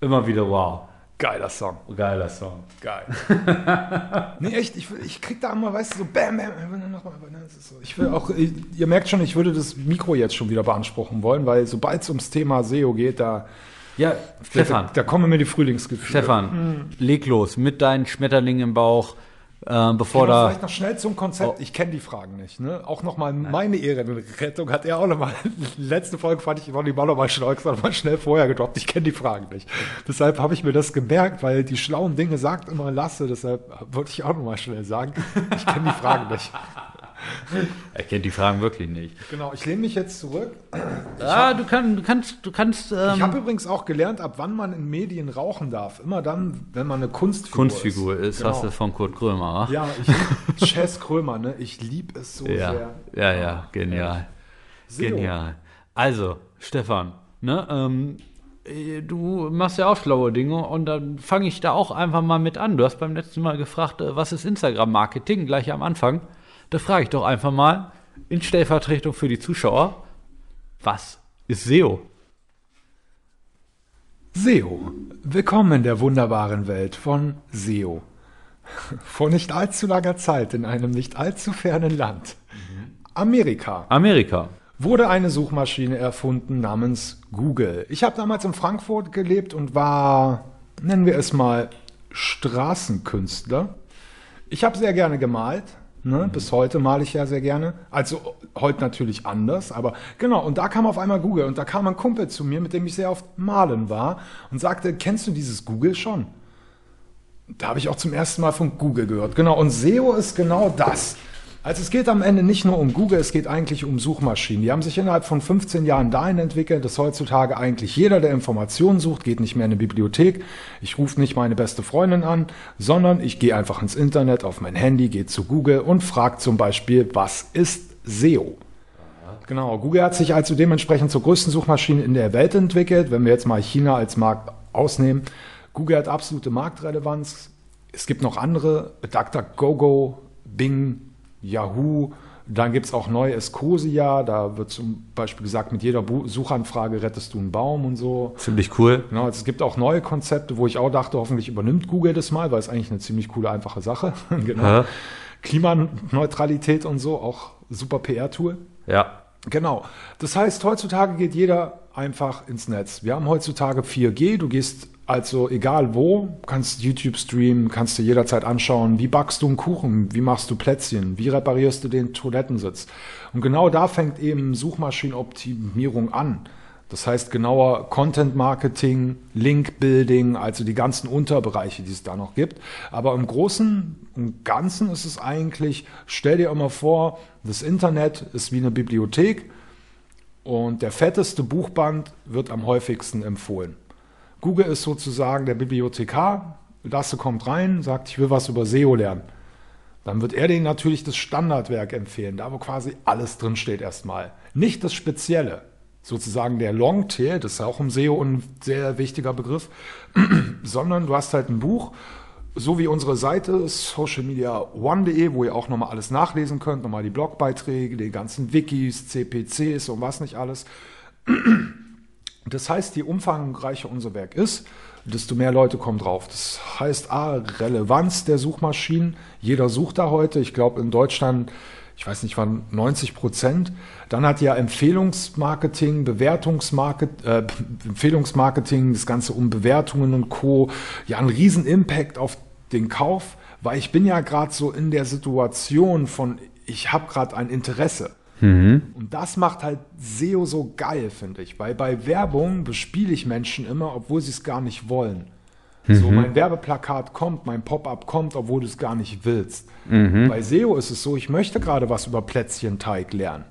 Immer wieder wow. Geiler Song. Geiler Song. Geil. nee, echt, ich, ich krieg da immer, weißt du, so bam, bam, bam, noch mal, das ist so. Ich will auch, ich, ihr merkt schon, ich würde das Mikro jetzt schon wieder beanspruchen wollen, weil sobald es ums Thema SEO geht, da, Ja, Stefan. da, da kommen mir die Frühlingsgefühle. Stefan, leg los mit deinen Schmetterlingen im Bauch, äh, bevor da. vielleicht noch schnell zum Konzept. Ich kenne die Fragen nicht. Ne? Auch nochmal meine Ehrenrettung hat er auch nochmal. Letzte Folge fand ich, wollte ich mal nochmal schnell, mal schnell vorher gedroppt. Ich kenne die Fragen nicht. Deshalb habe ich mir das gemerkt, weil die schlauen Dinge sagt immer Lasse. Deshalb wollte ich auch nochmal schnell sagen. Ich kenne die Fragen nicht. Er kennt die Fragen wirklich nicht. Genau, ich lehne mich jetzt zurück. Ah, du, kann, du kannst, du kannst. Ähm, Ich habe übrigens auch gelernt, ab wann man in Medien rauchen darf. Immer dann, wenn man eine Kunstfigur, Kunstfigur ist, Genau. hast du von Kurt Krömer. wa? Ja, ich, Chess Krömer, ne? Ich liebe es so ja, sehr. ja, ja, genial. SEO. Genial. Also, Stefan, ne, ähm, äh, du machst ja auch schlaue Dinge und dann fange ich da auch einfach mal mit an. Du hast beim letzten Mal gefragt, äh, was ist Instagram-Marketing, gleich am Anfang. Da frage ich doch einfach mal in Stellvertretung für die Zuschauer, was ist SEO? SEO. Willkommen in der wunderbaren Welt von SEO. Vor nicht allzu langer Zeit in einem nicht allzu fernen Land, Amerika, Amerika. wurde eine Suchmaschine erfunden namens Google. Ich habe damals in Frankfurt gelebt und war, nennen wir es mal, Straßenkünstler. Ich habe sehr gerne gemalt. Ne? Bis heute male ich ja sehr gerne. Also heute natürlich anders, aber genau. Und da kam auf einmal Google und da kam ein Kumpel zu mir, mit dem ich sehr oft malen war und sagte, kennst du dieses Google schon? Da habe ich auch zum ersten Mal von Google gehört. Genau, und SEO ist genau das. Also es geht am Ende nicht nur um Google, es geht eigentlich um Suchmaschinen. Die haben sich innerhalb von 15 Jahren dahin entwickelt, dass heutzutage eigentlich jeder, der Informationen sucht, geht nicht mehr in eine Bibliothek. Ich rufe nicht meine beste Freundin an, sondern ich gehe einfach ins Internet auf mein Handy, gehe zu Google und frage zum Beispiel, was ist SEO? Genau, Google hat sich also dementsprechend zur größten Suchmaschine in der Welt entwickelt. Wenn wir jetzt mal China als Markt ausnehmen, Google hat absolute Marktrelevanz. Es gibt noch andere, DuckDuckGo, Bing, Yahoo. Dann gibt es auch neu Escosia. Da wird zum Beispiel gesagt, mit jeder Suchanfrage rettest du einen Baum und so. Ziemlich cool. Genau, also es gibt auch neue Konzepte, wo ich auch dachte, hoffentlich übernimmt Google das mal, weil es eigentlich eine ziemlich coole, einfache Sache. genau. Ja. Klimaneutralität und so, auch super PR-Tool. Ja. Genau. Das heißt, heutzutage geht jeder einfach ins Netz. Wir haben heutzutage 4G. Du gehst also egal wo, kannst YouTube streamen, kannst dir jederzeit anschauen, wie backst du einen Kuchen, wie machst du Plätzchen, wie reparierst du den Toilettensitz. Und genau da fängt eben Suchmaschinenoptimierung an. Das heißt genauer Content Marketing, Link Building, also die ganzen Unterbereiche, die es da noch gibt. Aber im Großen und Ganzen ist es eigentlich, stell dir immer vor, das Internet ist wie eine Bibliothek und der fetteste Buchband wird am häufigsten empfohlen. Google ist sozusagen der Bibliothekar. Lasse kommt rein, sagt, ich will was über SEO lernen. Dann wird er denen natürlich das Standardwerk empfehlen, da wo quasi alles drin steht erstmal. Nicht das Spezielle, sozusagen der Longtail, das ist auch im SEO ein sehr wichtiger Begriff, sondern du hast halt ein Buch, so wie unsere Seite socialmediaone.de, wo ihr auch nochmal alles nachlesen könnt, nochmal die Blogbeiträge, die ganzen Wikis, CPCs und was nicht alles. Das heißt, je umfangreicher unser Werk ist, desto mehr Leute kommen drauf. Das heißt A, Relevanz der Suchmaschinen. Jeder sucht da heute. Ich glaube, in Deutschland, ich weiß nicht wann, 90 Prozent. Dann hat ja Empfehlungsmarketing, Bewertungsmarket, äh, Empfehlungsmarketing, das Ganze um Bewertungen und Co. ja einen riesen Impact auf den Kauf, weil ich bin ja gerade so in der Situation von, ich habe gerade ein Interesse. Und das macht halt SEO so geil, finde ich. Weil bei Werbung bespiele ich Menschen immer, obwohl sie es gar nicht wollen. So, mein Werbeplakat kommt, mein Pop-up kommt, obwohl du es gar nicht willst. Bei SEO ist es so, ich möchte gerade was über Plätzchenteig lernen.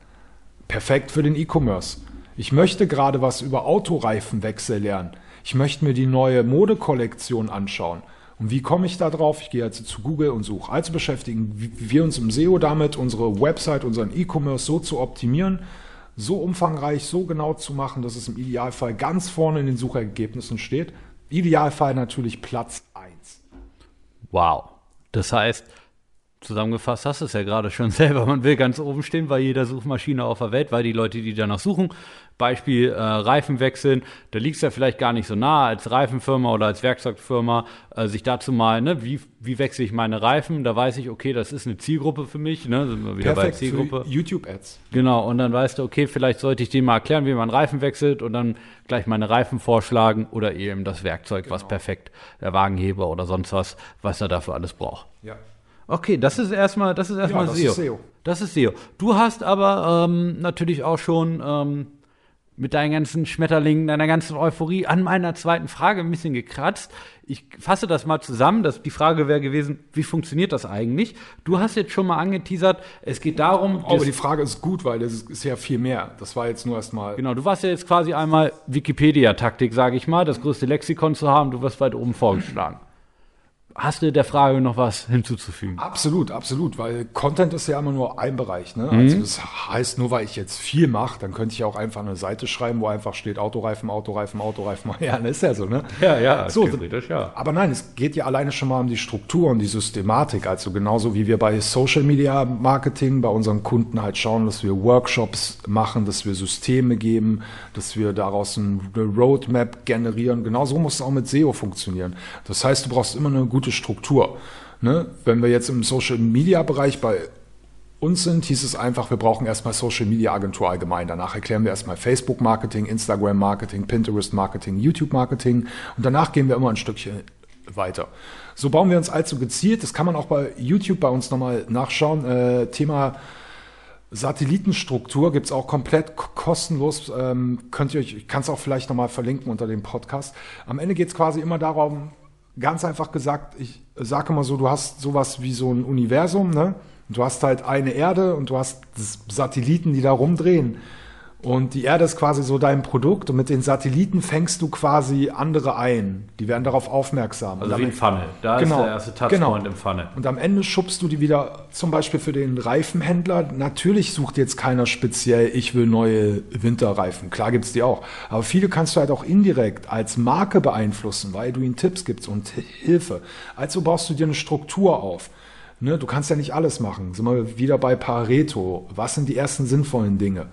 Perfekt für den E-Commerce. Ich möchte gerade was über Autoreifenwechsel lernen. Ich möchte mir die neue Modekollektion anschauen. Und wie komme ich da drauf? Ich gehe also zu Google und suche. Also beschäftigen wir uns im SEO damit, unsere Website, unseren E-Commerce so zu optimieren, so umfangreich, so genau zu machen, dass es im Idealfall ganz vorne in den Suchergebnissen steht. Idealfall natürlich Platz 1. Wow. Das heißt, zusammengefasst hast du es ja gerade schon selber, man will ganz oben stehen bei jeder Suchmaschine auf der Welt, weil die Leute, die danach suchen, Beispiel äh, Reifen wechseln, da liegt es ja vielleicht gar nicht so nah als Reifenfirma oder als Werkzeugfirma, äh, sich dazu mal, ne, wie, wie wechsle ich meine Reifen, da weiß ich, okay, das ist eine Zielgruppe für mich, ne, sind wir wieder bei Perfekt Zielgruppe. für YouTube-Ads. Genau, und dann weißt du, okay, vielleicht sollte ich dir mal erklären, wie man Reifen wechselt und dann gleich meine Reifen vorschlagen oder eben das Werkzeug, was perfekt, der Wagenheber oder sonst was, was er dafür alles braucht. Ja. Okay, das ist erstmal, das ist erstmal Ja, das SEO. ist SEO. Das ist SEO. Du hast aber ähm, natürlich auch schon ähm, mit deinen ganzen Schmetterlingen, deiner ganzen Euphorie an meiner zweiten Frage ein bisschen gekratzt. Ich fasse das mal zusammen. Das, die Frage wäre gewesen, wie funktioniert das eigentlich? Du hast jetzt schon mal angeteasert, es geht darum, Aber dass- die Frage ist gut, weil das ist ja viel mehr. Das war jetzt nur erstmal. Genau, du warst ja jetzt quasi einmal Wikipedia-Taktik, sage ich mal, das größte Lexikon zu haben, du wirst weit oben vorgeschlagen. Hast du der Frage noch was hinzuzufügen? Absolut, absolut, weil Content ist ja immer nur ein Bereich. Ne? Also das heißt, nur weil ich jetzt viel mache, dann könnte ich auch einfach eine Seite schreiben, wo einfach steht Autoreifen, Autoreifen, Autoreifen. Ja, das ist ja so, ne? Ja, ja, So, theoretisch ja. Aber nein, es geht ja alleine schon mal um die Struktur und die Systematik. Also genauso wie wir bei Social Media Marketing bei unseren Kunden halt schauen, dass wir Workshops machen, dass wir Systeme geben, dass wir daraus eine Roadmap generieren. Genauso muss es auch mit SEO funktionieren. Das heißt, du brauchst immer eine gute Struktur. Ne? Wenn wir jetzt im Social Media Bereich bei uns sind, hieß es einfach, wir brauchen erstmal Social Media Agentur allgemein. Danach erklären wir erstmal Facebook Marketing, Instagram Marketing, Pinterest Marketing, YouTube Marketing und danach gehen wir immer ein Stückchen weiter. So bauen wir uns also gezielt, das kann man auch bei YouTube bei uns nochmal nachschauen, äh, Thema Satellitenstruktur gibt es auch komplett kostenlos. Ähm, könnt ihr euch, ich kann es auch vielleicht nochmal verlinken unter dem Podcast. Am Ende geht es quasi immer darum, ganz einfach gesagt, ich sage immer so, du hast sowas wie so ein Universum, ne? Du hast halt eine Erde und du hast Satelliten, die da rumdrehen. Und die Erde ist quasi so dein Produkt und mit den Satelliten fängst du quasi andere ein. Die werden darauf aufmerksam. Also wie ein Funnel. Da Genau, ist der erste Touchpoint genau. im Funnel. und am Ende schubst du die wieder, zum Beispiel für den Reifenhändler. Natürlich sucht jetzt keiner speziell, ich will neue Winterreifen. Klar gibt's die auch. Aber viele kannst du halt auch indirekt als Marke beeinflussen, weil du ihnen Tipps gibst und Hilfe. Also baust du dir eine Struktur auf. Ne, du kannst ja nicht alles machen. Sind wir wieder bei Pareto. Was sind die ersten sinnvollen Dinge?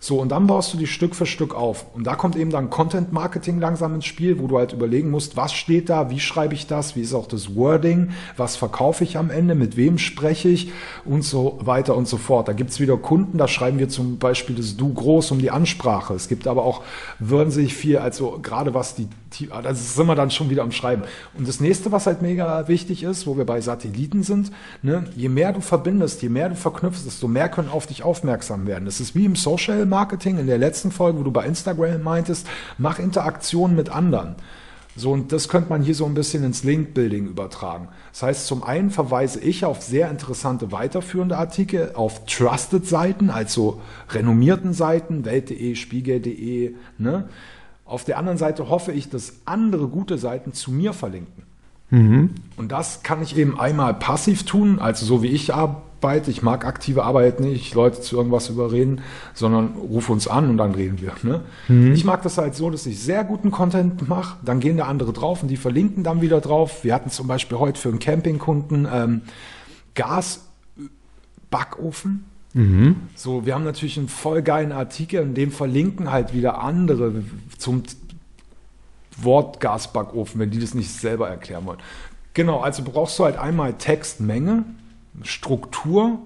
So, und dann baust du die Stück für Stück auf. Und da kommt eben dann Content Marketing langsam ins Spiel, wo du halt überlegen musst, was steht da, wie schreibe ich das, wie ist auch das Wording, was verkaufe ich am Ende, mit wem spreche ich und so weiter und so fort. Da gibt's wieder Kunden, da schreiben wir zum Beispiel das Du groß um die Ansprache. Es gibt aber auch, würden sich viel, also gerade was die, die das sind wir dann schon wieder am Schreiben. Und das nächste, was halt mega wichtig ist, wo wir bei Satelliten sind, ne, je mehr du verbindest, je mehr du verknüpfst, desto mehr können auf dich aufmerksam werden. Das ist wie im Social Marketing in der letzten Folge, wo du bei Instagram meintest, mach Interaktionen mit anderen. So, und das könnte man hier so ein bisschen ins Link-Building übertragen. Das heißt, zum einen verweise ich auf sehr interessante weiterführende Artikel, auf Trusted-Seiten, also renommierten Seiten, Welt.de, Spiegel.de. Ne? Auf der anderen Seite hoffe ich, dass andere gute Seiten zu mir verlinken. Und das kann ich eben einmal passiv tun, also so wie ich arbeite. Ich mag aktive Arbeit nicht, Leute zu irgendwas überreden, sondern ruf uns an und dann reden wir. Ne? Ich mag das halt so, dass ich sehr guten Content mache, dann gehen da andere drauf und die verlinken dann wieder drauf. Wir hatten zum Beispiel heute für einen Campingkunden ähm, Gasbackofen. So, wir haben natürlich einen voll geilen Artikel, in dem verlinken halt wieder andere zum Wort Gasbackofen, wenn die das nicht selber erklären wollen. Genau, also brauchst du halt einmal Textmenge, Struktur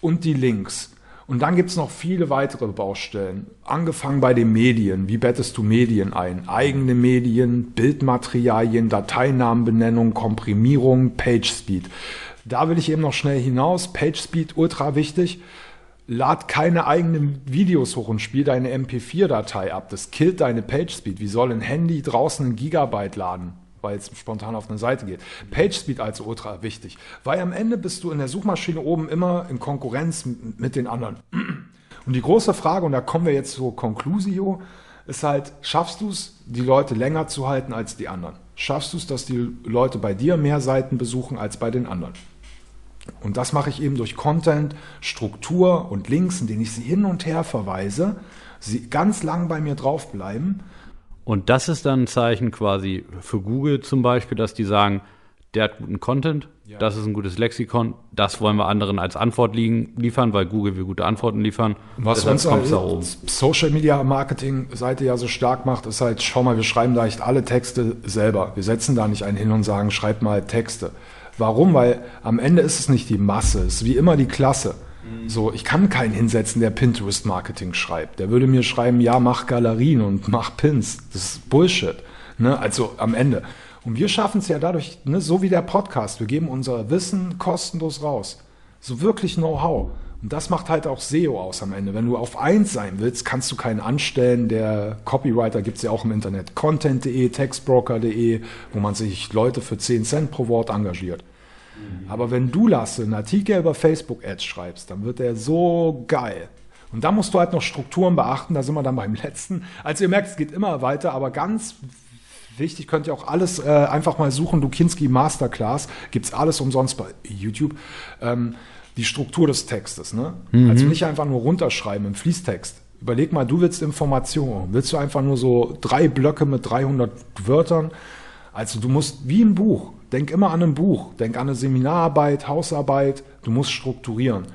und die Links. Und dann gibt es noch viele weitere Baustellen. Angefangen bei den Medien. Wie bettest du Medien ein? Eigene Medien, Bildmaterialien, Dateinamenbenennung, Komprimierung, PageSpeed. Da will ich eben noch schnell hinaus. PageSpeed ultra wichtig. Lad keine eigenen Videos hoch und spiel deine MP4-Datei ab. Das killt deine PageSpeed. Wie soll ein Handy draußen ein Gigabyte laden? Weil es spontan auf eine Seite geht. PageSpeed also ultra wichtig, weil am Ende bist du in der Suchmaschine oben immer in Konkurrenz mit den anderen. Und die große Frage, und da kommen wir jetzt zur Conclusio, ist halt, schaffst du es, die Leute länger zu halten als die anderen? Schaffst du es, dass die Leute bei dir mehr Seiten besuchen als bei den anderen? Und das mache ich eben durch Content, Struktur und Links, in denen ich sie hin und her verweise, sie ganz lang bei mir draufbleiben. Und das ist dann ein Zeichen quasi für Google zum Beispiel, dass die sagen, der hat guten Content, das ist ein gutes Lexikon, das wollen wir anderen als Antwort liegen, liefern, weil Google will gute Antworten liefern. Was uns halt oben. Social Media Marketing Seite ja so stark macht, ist halt, schau mal, wir schreiben da echt alle Texte selber. Wir setzen da nicht einen hin und sagen, schreib mal Texte. Warum? Weil am Ende ist es nicht die Masse, es ist wie immer die Klasse. So, ich kann keinen hinsetzen, der Pinterest Marketing schreibt. Der würde mir schreiben, ja, mach Galerien und mach Pins. Das ist Bullshit. Ne? Also am Ende. Und wir schaffen es ja dadurch, ne, so wie der Podcast. Wir geben unser Wissen kostenlos raus. So wirklich Know-how. Und das macht halt auch SEO aus am Ende. Wenn du auf eins sein willst, kannst du keinen anstellen. Der Copywriter gibt's ja auch im Internet. Content.de, Textbroker.de, wo man sich Leute für 10 Cent pro Wort engagiert. Aber wenn du, Lasse, einen Artikel über Facebook-Ads schreibst, dann wird der so geil. Und da musst du halt noch Strukturen beachten, da sind wir dann beim letzten. Also ihr merkt, es geht immer weiter, aber ganz wichtig, könnt ihr auch alles äh, einfach mal suchen. Dukinski Masterclass, gibt's alles umsonst bei YouTube. Ähm, die Struktur des Textes, ne? Also nicht einfach nur runterschreiben im Fließtext. Überleg mal, du willst Informationen. Willst du einfach nur so drei Blöcke mit 300 Wörtern? Also du musst, wie ein Buch, denk immer an ein Buch, denk an eine Seminararbeit, Hausarbeit, du musst strukturieren.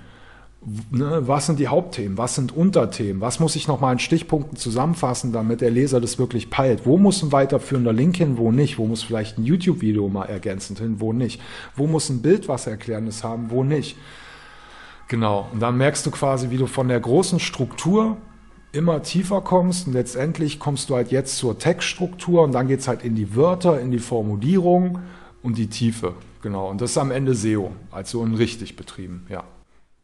Ne, was sind die Hauptthemen? Was sind Unterthemen? Was muss ich nochmal in Stichpunkten zusammenfassen, damit der Leser das wirklich peilt? Wo muss ein weiterführender Link hin, wo nicht? Wo muss vielleicht ein YouTube-Video mal ergänzend hin, wo nicht? Wo muss ein Bild was Erklärendes haben, wo nicht? Genau. Und dann merkst du quasi, wie du von der großen Struktur immer tiefer kommst und letztendlich kommst du halt jetzt zur Textstruktur und dann geht's halt in die Wörter, in die Formulierung und die Tiefe. Genau. Und das ist am Ende SEO, also richtig betrieben, ja.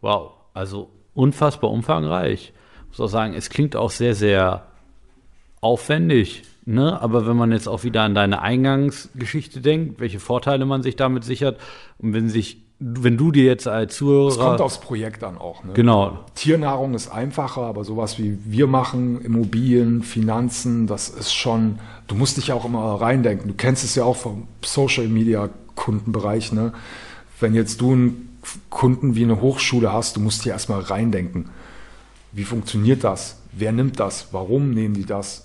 Wow, also unfassbar umfangreich. Ich muss auch sagen, es klingt auch sehr, sehr aufwendig. Ne? Aber wenn man jetzt auch wieder an deine Eingangsgeschichte denkt, welche Vorteile man sich damit sichert und wenn sich, wenn du dir jetzt als Es kommt Zuhörer aufs Projekt an auch. Ne? genau Tiernahrung ist einfacher, aber sowas wie wir machen, Immobilien, Finanzen, das ist schon, du musst dich auch immer reindenken. Du kennst es ja auch vom Social Media Kundenbereich, ne? Wenn jetzt du einen Kunden wie eine Hochschule hast, du musst dir erstmal reindenken. Wie funktioniert das? Wer nimmt das? Warum nehmen die das?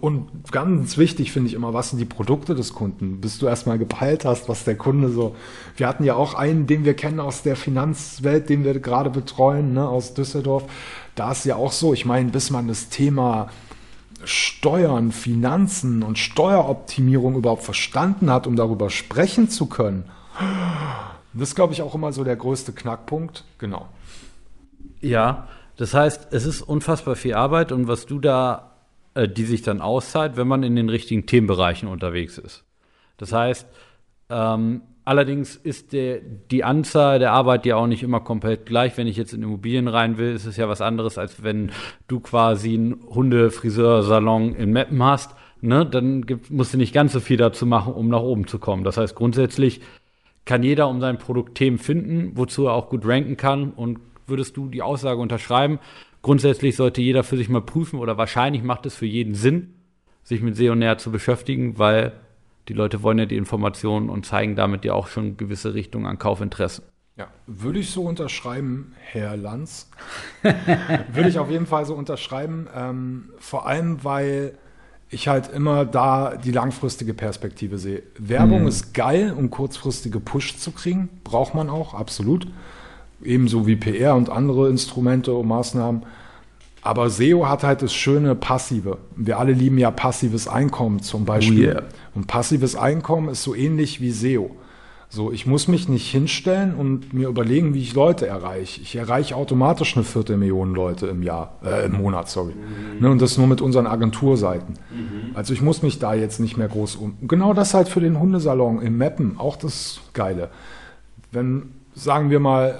Und ganz wichtig finde ich immer, was sind die Produkte des Kunden? Bis du erstmal gepeilt hast, was der Kunde so. Wir hatten ja auch einen, den wir kennen aus der Finanzwelt, den wir gerade betreuen, ne, aus Düsseldorf. Da ist ja auch so, ich meine, bis man das Thema Steuern, Finanzen und Steueroptimierung überhaupt verstanden hat, um darüber sprechen zu können. Das ist, glaube ich, auch immer so der größte Knackpunkt. Genau. Ja, das heißt, es ist unfassbar viel Arbeit und was du da, äh, die sich dann auszahlt, wenn man in den richtigen Themenbereichen unterwegs ist. Das heißt, ähm, allerdings ist der, die Anzahl der Arbeit ja auch nicht immer komplett gleich. Wenn ich jetzt in Immobilien rein will, ist es ja was anderes, als wenn du quasi einen Hundefriseursalon in Meppen hast. Ne? Dann gibt, musst du nicht ganz so viel dazu machen, um nach oben zu kommen. Das heißt, grundsätzlich kann jeder um sein Produkt Themen finden, wozu er auch gut ranken kann. Und würdest du die Aussage unterschreiben? Grundsätzlich sollte jeder für sich mal prüfen oder wahrscheinlich macht es für jeden Sinn, sich mit SEO näher zu beschäftigen, weil die Leute wollen ja die Informationen und zeigen damit ja auch schon gewisse Richtungen an Kaufinteressen. Ja, würde ich so unterschreiben, Herr Lanz. würde ich auf jeden Fall so unterschreiben. Ähm, vor allem, weil ich halt immer da die langfristige Perspektive sehe. Werbung ist geil, um kurzfristige Push zu kriegen. Braucht man auch, absolut. Ebenso wie PR und andere Instrumente und Maßnahmen. Aber SEO hat halt das schöne Passive. Wir alle lieben ja passives Einkommen zum Beispiel. Oh yeah. Und passives Einkommen ist so ähnlich wie SEO. So, ich muss mich nicht hinstellen und mir überlegen, wie ich Leute erreiche. Ich erreiche automatisch eine Viertelmillion Leute im Jahr, äh, im Monat, sorry. Ne, und das nur mit unseren Agenturseiten. Also ich muss mich da jetzt nicht mehr groß um. Genau das halt für den Hundesalon im Meppen, auch das Geile. Wenn, sagen wir mal,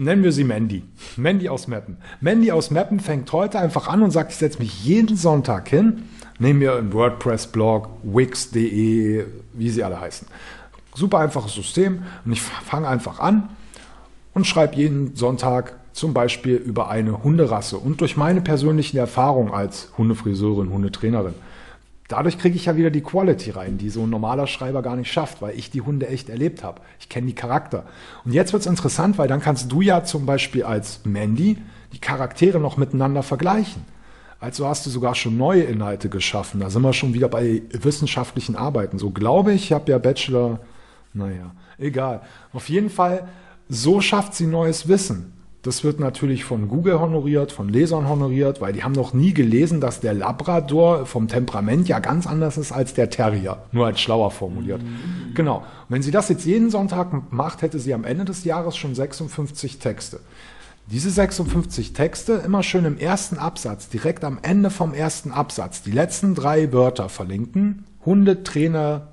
nennen wir sie Mandy. Mandy aus Meppen. Mandy aus Meppen fängt heute einfach an und sagt, ich setze mich jeden Sonntag hin, nehme mir einen WordPress-Blog, wix.de, wie sie alle heißen. Super einfaches System und ich fange einfach an und schreibe jeden Sonntag zum Beispiel über eine Hunderasse und durch meine persönlichen Erfahrungen als Hundefriseurin, Hundetrainerin. Dadurch kriege ich ja wieder die Quality rein, die so ein normaler Schreiber gar nicht schafft, weil ich die Hunde echt erlebt habe. Ich kenne die Charakter. Und jetzt wird es interessant, weil dann kannst du ja zum Beispiel als Mandy die Charaktere noch miteinander vergleichen. Also hast du sogar schon neue Inhalte geschaffen. Da sind wir schon wieder bei wissenschaftlichen Arbeiten. So glaube ich, ich habe ja Bachelor, naja, egal. Auf jeden Fall, so schafft sie neues Wissen. Das wird natürlich von Google honoriert, von Lesern honoriert, weil die haben noch nie gelesen, dass der Labrador vom Temperament ja ganz anders ist als der Terrier. Nur als schlauer formuliert. Genau. Und wenn sie das jetzt jeden Sonntag macht, hätte sie am Ende des Jahres schon 56 Texte. Diese 56 Texte immer schön im ersten Absatz, direkt am Ende vom ersten Absatz, die letzten drei Wörter verlinken. Hundetrainer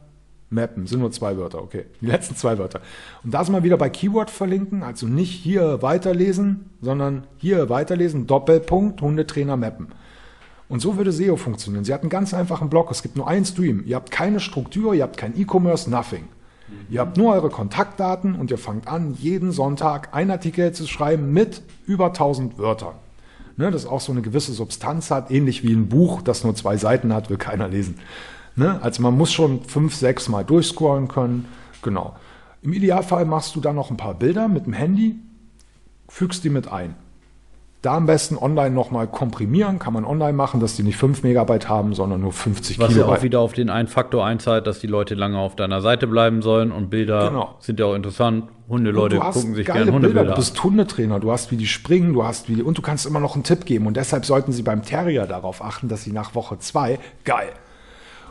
Mappen, sind nur zwei Wörter, okay. Die letzten zwei Wörter. Und da sind wir wieder bei Keyword verlinken, also nicht hier weiterlesen, sondern hier weiterlesen, Doppelpunkt, Hundetrainer Mappen. Und so würde SEO funktionieren. Sie hat einen ganz einfachen Blog, es gibt nur einen Stream. Ihr habt keine Struktur, ihr habt kein E-Commerce, nothing. Ihr habt nur eure Kontaktdaten und ihr fangt an, jeden Sonntag einen Artikel zu schreiben mit über 1000 Wörtern. Ne, das auch so eine gewisse Substanz hat, ähnlich wie ein Buch, das nur zwei Seiten hat, will keiner lesen. Ne? Also man muss schon fünf, sechs Mal durchscrollen können. Genau. Im Idealfall machst du dann noch ein paar Bilder mit dem Handy, fügst die mit ein. Da am besten online nochmal komprimieren, kann man online machen, dass die nicht 5 Megabyte haben, sondern nur 50 Was ja Kilobyte. auch wieder auf den einen Faktor einzahlt, dass die Leute lange auf deiner Seite bleiben sollen und Bilder Genau. sind ja auch interessant. Hundeleute gucken sich gerne Bilder. Hundebilder Du bist Hundetrainer, du hast wie die springen, du hast wie und du kannst immer noch einen Tipp geben und deshalb sollten sie beim Terrier darauf achten, dass sie nach Woche zwei geil.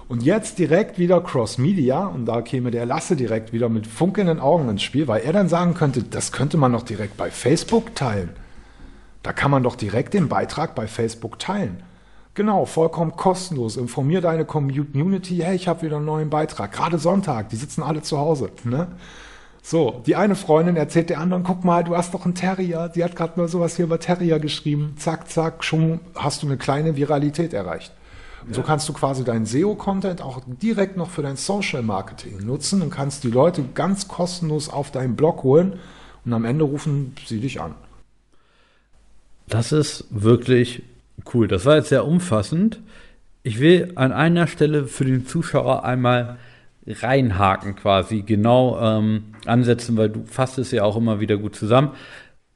Und jetzt direkt wieder Cross Media und da käme der Lasse direkt wieder mit funkelnden Augen ins Spiel, weil er dann sagen könnte, das könnte man doch direkt bei Facebook teilen. Da kann man doch direkt den Beitrag bei Facebook teilen. Genau, vollkommen kostenlos. Informier deine Community, hey, ich habe wieder einen neuen Beitrag. Gerade Sonntag, die sitzen alle zu Hause. Ne? So, die eine Freundin erzählt der anderen, guck mal, du hast doch einen Terrier. Die hat gerade nur sowas hier über Terrier geschrieben. Zack, zack, schon hast du eine kleine Viralität erreicht. Und so kannst du quasi deinen SEO-Content auch direkt noch für dein Social-Marketing nutzen und kannst die Leute ganz kostenlos auf deinen Blog holen und am Ende rufen sie dich an. Das ist wirklich cool. Das war jetzt sehr umfassend. Ich will an einer Stelle für den Zuschauer einmal reinhaken quasi, genau ähm, ansetzen, weil du fasst es ja auch immer wieder gut zusammen.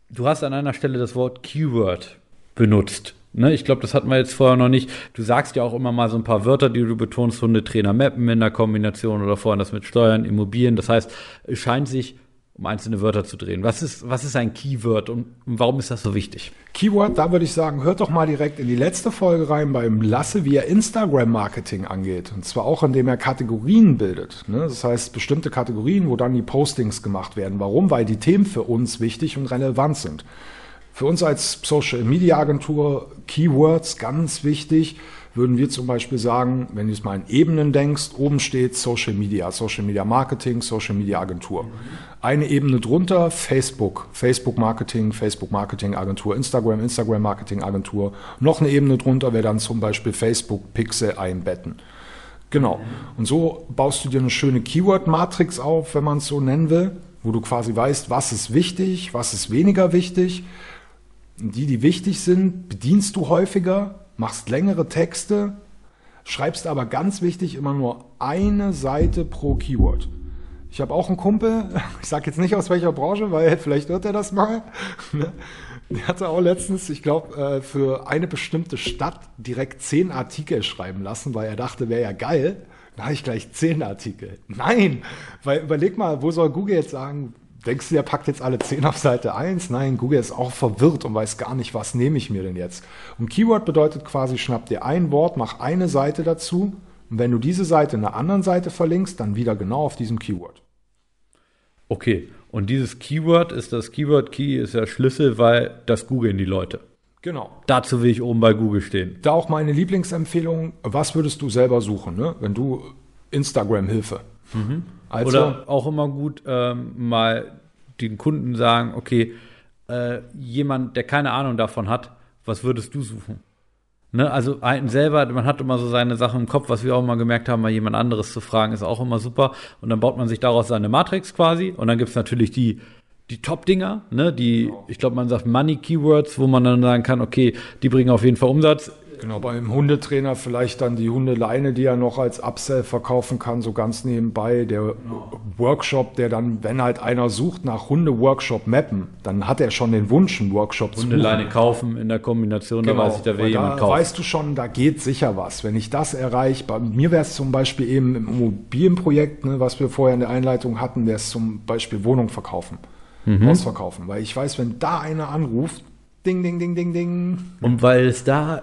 Du hast an einer Stelle das Wort Keyword benutzt. Ne, ich glaube, das hatten wir jetzt vorher noch nicht. Du sagst ja auch immer mal so ein paar Wörter, die du betonst, Hundetrainer mappen in der Kombination oder vorhin das mit Steuern, Immobilien. Das heißt, es scheint sich um einzelne Wörter zu drehen. Was ist, was ist ein Keyword und warum ist das so wichtig? Keyword, da würde ich sagen, hört doch mal direkt in die letzte Folge rein beim Lasse, wie er Instagram-Marketing angeht. Und zwar auch, indem er Kategorien bildet. Ne? Das heißt, bestimmte Kategorien, wo dann die Postings gemacht werden. Warum? Weil die Themen für uns wichtig und relevant sind. Für uns als Social Media Agentur Keywords ganz wichtig, würden wir zum Beispiel sagen, wenn du es mal in Ebenen denkst, oben steht Social Media, Social Media Marketing, Social Media Agentur. Eine Ebene drunter Facebook, Facebook Marketing, Facebook Marketing Agentur, Instagram, Instagram Marketing Agentur. Noch eine Ebene drunter wäre dann zum Beispiel Facebook Pixel einbetten. Genau. Und so baust du dir eine schöne Keyword-Matrix auf, wenn man es so nennen will, wo du quasi weißt, was ist wichtig, was ist weniger wichtig. Die, die wichtig sind, bedienst du häufiger, machst längere Texte, schreibst aber ganz wichtig immer nur eine Seite pro Keyword. Ich habe auch einen Kumpel, ich sage jetzt nicht aus welcher Branche, weil vielleicht hört er das mal. ne? Der hatte auch letztens, ich glaube, für eine bestimmte Stadt direkt zehn Artikel schreiben lassen, weil er dachte, wäre ja geil. Da habe ich gleich zehn Artikel. Nein, weil überleg mal, wo soll Google jetzt sagen, denkst du, der packt jetzt alle zehn auf Seite 1? Nein, Google ist auch verwirrt und weiß gar nicht, was nehme ich mir denn jetzt. Und Keyword bedeutet quasi, schnapp dir ein Wort, mach eine Seite dazu und wenn du diese Seite in einer anderen Seite verlinkst, dann wieder genau auf diesem Keyword. Okay, und dieses Keyword ist das Keyword Key, ist der Schlüssel, weil das googeln die Leute. Genau. Dazu will ich oben bei Google stehen. Da auch meine Lieblingsempfehlung, was würdest du selber suchen, ne? wenn du Instagram-Hilfe? Also, Oder auch immer gut ähm, mal den Kunden sagen, okay, äh, jemand, der keine Ahnung davon hat, was würdest du suchen? Ne, also einen selber, man hat immer so seine Sachen im Kopf, was wir auch mal gemerkt haben, mal jemand anderes zu fragen, ist auch immer super. Und dann baut man sich daraus seine Matrix quasi. Und dann gibt's natürlich die, die Top-Dinger, ne, die, ich glaube, man sagt Money-Keywords, wo man dann sagen kann, okay, die bringen auf jeden Fall Umsatz. Genau, beim Hundetrainer vielleicht dann die Hundeleine, die er noch als Upsell verkaufen kann, so ganz nebenbei. Der Workshop, der dann, wenn halt einer sucht nach Hunde-Workshop mappen, dann hat er schon den Wunsch, einen Workshop zu Hundeleine kaufen in der Kombination, da weiß ich, da will weil jemand da kaufen. weißt du schon, da geht sicher was. Wenn ich das erreiche, bei mir wäre es zum Beispiel eben im Immobilienprojekt, ne, was wir vorher in der Einleitung hatten, wäre es zum Beispiel Wohnung verkaufen, Mhm. Haus verkaufen. Weil ich weiß, wenn da einer anruft, ding, ding, ding, ding, ding, Und weil es da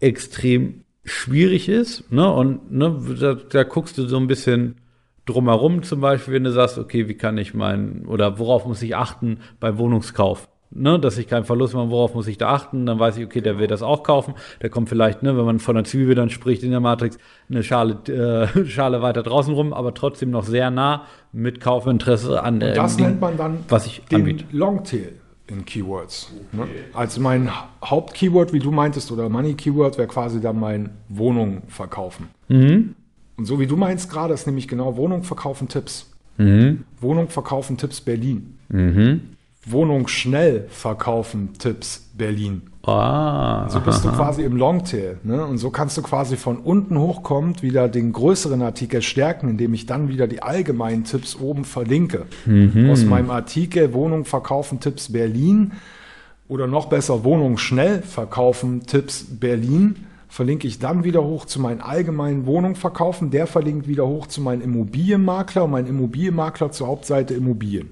extrem schwierig ist, ne, und ne, da, da guckst du so ein bisschen drumherum zum Beispiel, wenn du sagst, okay, wie kann ich mein, oder worauf muss ich achten beim Wohnungskauf? Ne, dass ich keinen Verlust mache, worauf muss ich da achten? Dann weiß ich, okay, der will das auch kaufen. Der kommt vielleicht, ne, wenn man von der Zwiebel dann spricht in der Matrix, eine Schale, äh, Schale weiter draußen rum, aber trotzdem noch sehr nah mit Kaufinteresse an der Das nennt man dann was ich den anbiete. Longtail in Keywords. Ne? Also mein Hauptkeyword, wie du meintest, oder Money-Keyword wäre quasi dann mein Wohnung verkaufen. Mhm. Und so wie du meinst gerade, ist nämlich genau Wohnung verkaufen Tipps. Mhm. Wohnung verkaufen Tipps Berlin. Mhm. Wohnung schnell verkaufen Tipps Berlin. Ah, So bist du quasi im Longtail. Ne? Und so kannst du quasi von unten hochkommt, wieder den größeren Artikel stärken, indem ich dann wieder die allgemeinen Tipps oben verlinke. Aus meinem Artikel Wohnung verkaufen Tipps Berlin oder noch besser Wohnung schnell verkaufen Tipps Berlin verlinke ich dann wieder hoch zu meinen allgemeinen Wohnung verkaufen. Der verlinkt wieder hoch zu meinem Immobilienmakler und mein Immobilienmakler zur Hauptseite Immobilien.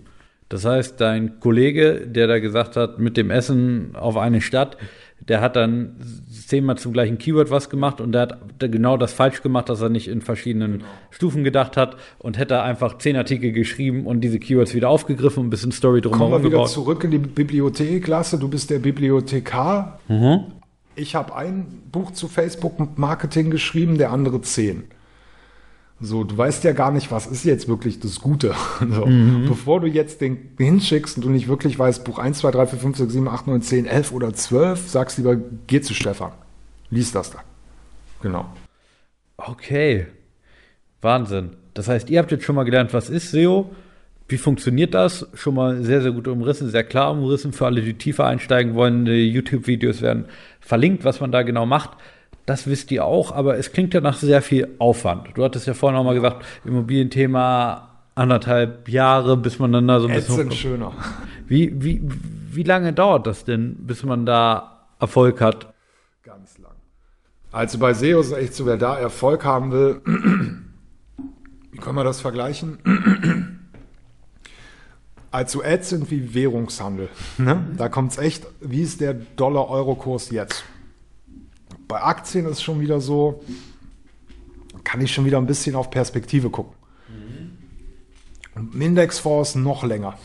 Das heißt, dein Kollege, der da gesagt hat, mit dem Essen auf eine Stadt, der hat dann zehnmal zum gleichen Keyword was gemacht und der hat genau das falsch gemacht, dass er nicht in verschiedenen Stufen gedacht hat und hätte einfach zehn Artikel geschrieben und diese Keywords wieder aufgegriffen und ein bisschen Story Kommen drumherum wir wieder gebaut. zurück in die Bibliothekklasse. Du bist der Bibliothekar. Ich habe ein Buch zu Facebook-Marketing geschrieben, der andere zehn. So, du weißt ja gar nicht, was ist jetzt wirklich das Gute. So, Bevor du jetzt den hinschickst und du nicht wirklich weißt, Buch 1, 2, 3, 4, 5, 6, 7, 8, 9, 10, 11 oder 12, sagst lieber, geh zu Stefan. Lies das da. Genau. Okay. Wahnsinn. Das heißt, ihr habt jetzt schon mal gelernt, was ist SEO? Wie funktioniert das? Schon mal sehr, sehr gut umrissen, sehr klar umrissen. Für alle, die tiefer einsteigen wollen, die YouTube-Videos werden verlinkt, was man da genau macht. Das wisst ihr auch, aber es klingt ja nach sehr viel Aufwand. Du hattest ja vorhin auch mal gesagt, Immobilienthema anderthalb Jahre, bis man dann da so ein bisschen. Ätzend hochkommt. schöner. Wie, wie, wie lange dauert das denn, bis man da Erfolg hat? Ganz lang. Also bei SEO ist es echt so, wer da Erfolg haben will, wie können wir das vergleichen? Also Ads sind wie Währungshandel. Ne? Da kommt es echt, wie ist der Dollar-Euro-Kurs jetzt? Bei Aktien ist schon wieder so, kann ich schon wieder ein bisschen auf Perspektive gucken. Und Im Indexfonds noch länger.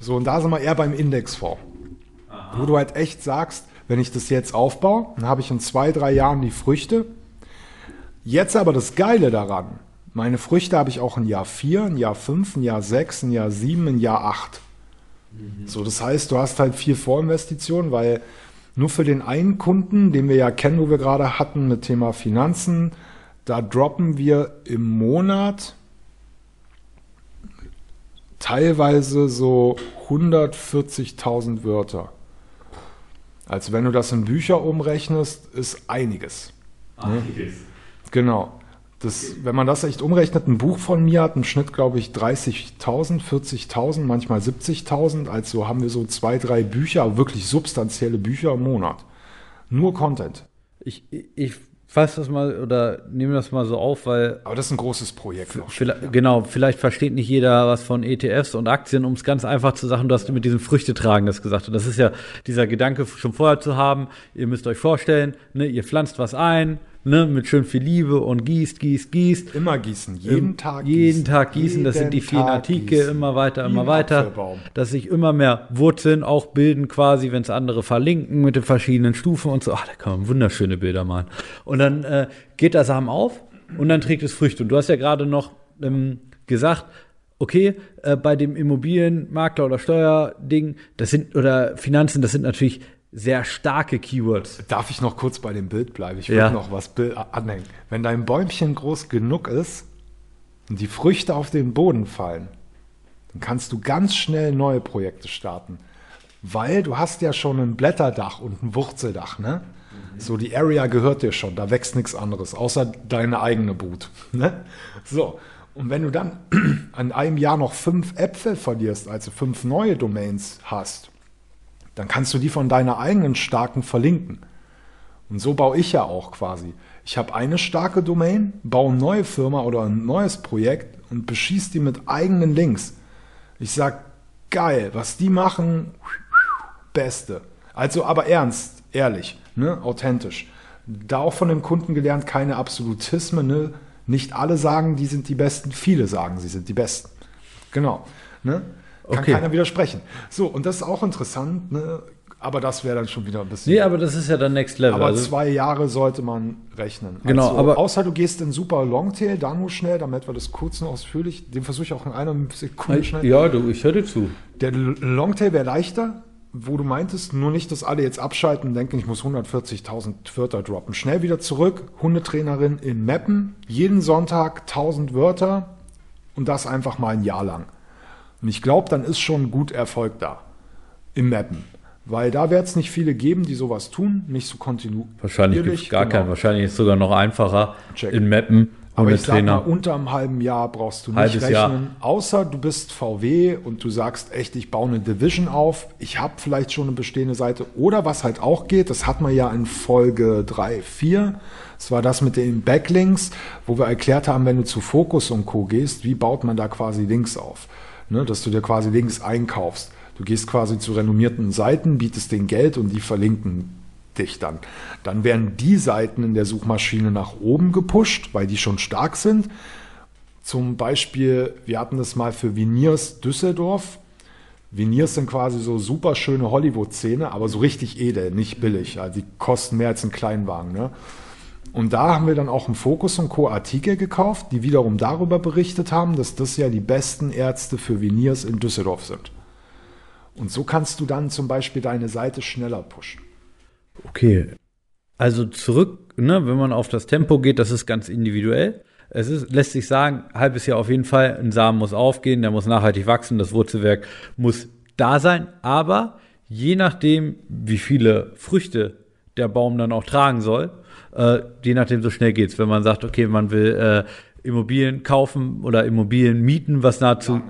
So, und da sind wir eher beim Indexfonds. Wo du halt echt sagst, wenn ich das jetzt aufbaue, dann habe ich in zwei, drei Jahren die Früchte. Jetzt aber das Geile daran, meine Früchte habe ich auch in Jahr 4, in Jahr 5, in Jahr 6, in Jahr 7, in Jahr 8. So, das heißt, du hast halt viel Vorinvestitionen, weil nur für den einen Kunden, den wir ja kennen, wo wir gerade hatten mit Thema Finanzen, da droppen wir im Monat teilweise so 140.000 Wörter. Also wenn du das in Bücher umrechnest, ist einiges. Genau. Das, wenn man das echt umrechnet, ein Buch von mir hat im Schnitt, glaube ich, 30.000, 40.000, manchmal 70.000. Also haben wir so zwei, drei Bücher, wirklich substanzielle Bücher im Monat. Nur Content. Ich, ich fasse das mal oder nehme das mal so auf, weil Aber das ist ein großes Projekt. Schon. Vielleicht, Genau, vielleicht versteht nicht jeder was von ETFs und Aktien, um es ganz einfach zu sagen, du hast mit diesem Früchtetragen das gesagt. Und das ist ja dieser Gedanke schon vorher zu haben, ihr müsst euch vorstellen, ne, ihr pflanzt was ein, ne, mit schön viel Liebe und gießt, gießt, gießt. Immer gießen, jeden Tag Ähm, Jeden Tag gießen, das sind die vielen gießen. immer weiter, immer weiter. Apfelbaum. Dass sich immer mehr Wurzeln auch bilden, quasi, wenn es andere verlinken mit den verschiedenen Stufen und so. Ach, da kann man wunderschöne Bilder malen. Und dann äh, geht der Samen auf und dann trägt es Früchte. Und du hast ja gerade noch ähm, gesagt, okay, äh, bei dem Immobilienmakler oder Steuerding, das sind, oder Finanzen, das sind natürlich sehr starke Keywords. Darf ich noch kurz bei dem Bild bleiben? Ich will Ja. noch was anhängen. Wenn dein Bäumchen groß genug ist und die Früchte auf den Boden fallen, dann kannst du ganz schnell neue Projekte starten. Weil du hast ja schon ein Blätterdach und ein Wurzeldach, ne? So, die Area gehört dir schon, da wächst nichts anderes, außer deine eigene Brut. Ne? So, und wenn du dann an einem Jahr noch fünf Äpfel verlierst, also fünf neue Domains hast, dann kannst du die von deiner eigenen starken verlinken. Und so baue ich ja auch quasi. Ich habe eine starke Domain, baue eine neue Firma oder ein neues Projekt und beschieße die mit eigenen Links. Ich sag, geil, was die machen, beste. Also aber ernst, ehrlich, ne, authentisch. Da auch von dem Kunden gelernt, keine Absolutismen, ne? Nicht alle sagen, die sind die Besten, viele sagen, sie sind die Besten. Genau. Ne? Kann Okay. keiner widersprechen. So, und das ist auch interessant, ne? aber das wäre dann schon wieder ein bisschen. Nee, aber das ist ja dann Next Level. Aber also, zwei Jahre sollte man rechnen. Genau, also, aber- außer du gehst in super Longtail, dann nur schnell, damit wir das kurz und ausführlich, den versuche ich auch in einer Sekunde schnell. ja, du, ich höre dir zu. Der Longtail wäre leichter, wo du meintest, nur nicht, dass alle jetzt abschalten und denken, ich muss 140.000 Wörter droppen. Schnell wieder zurück, Hundetrainerin in Mappen, jeden Sonntag 1000 Wörter und das einfach mal ein Jahr lang. Und ich glaube, dann ist schon gut Erfolg da im Mappen. Weil da wird es nicht viele geben, die sowas tun, nicht so kontinuierlich. Wahrscheinlich gibt es gar genau. keinen. Wahrscheinlich ist es sogar noch einfacher Check. in Mappen Aber ich sag mal, unter einem halben Jahr brauchst du nicht Halbes rechnen. Jahr. Außer du bist VW und du sagst echt, ich baue eine Division auf. Ich habe vielleicht schon eine bestehende Seite. Oder was halt auch geht, das hat man ja in Folge 3, 4. Das war das mit den Backlinks, wo wir erklärt haben, wenn du zu Focus und Co. gehst, wie baut man da quasi Links auf? Ne, dass du dir quasi Links einkaufst. Du gehst quasi zu renommierten Seiten, bietest denen Geld und die verlinken dich dann. Dann werden die Seiten in der Suchmaschine nach oben gepusht, weil die schon stark sind. Zum Beispiel, wir hatten das mal für Veneers Düsseldorf. Veneers sind quasi so super schöne Hollywood-Szene, aber so richtig edel, nicht billig. Also die kosten mehr als ein Kleinwagen. Ne? Und da haben wir dann auch im Fokus und Co. Artikel gekauft, die wiederum darüber berichtet haben, dass das ja die besten Ärzte für Veneers in Düsseldorf sind. Und so kannst du dann zum Beispiel deine Seite schneller pushen. Okay. Also zurück, ne, wenn man auf das Tempo geht, das ist ganz individuell. Es ist, lässt sich sagen, halbes Jahr auf jeden Fall, ein Samen muss aufgehen, der muss nachhaltig wachsen, das Wurzelwerk muss da sein, aber je nachdem, wie viele Früchte der Baum dann auch tragen soll, äh, je nachdem so schnell geht's. Wenn man sagt, okay, man will äh, Immobilien kaufen oder Immobilien mieten, was nahezu,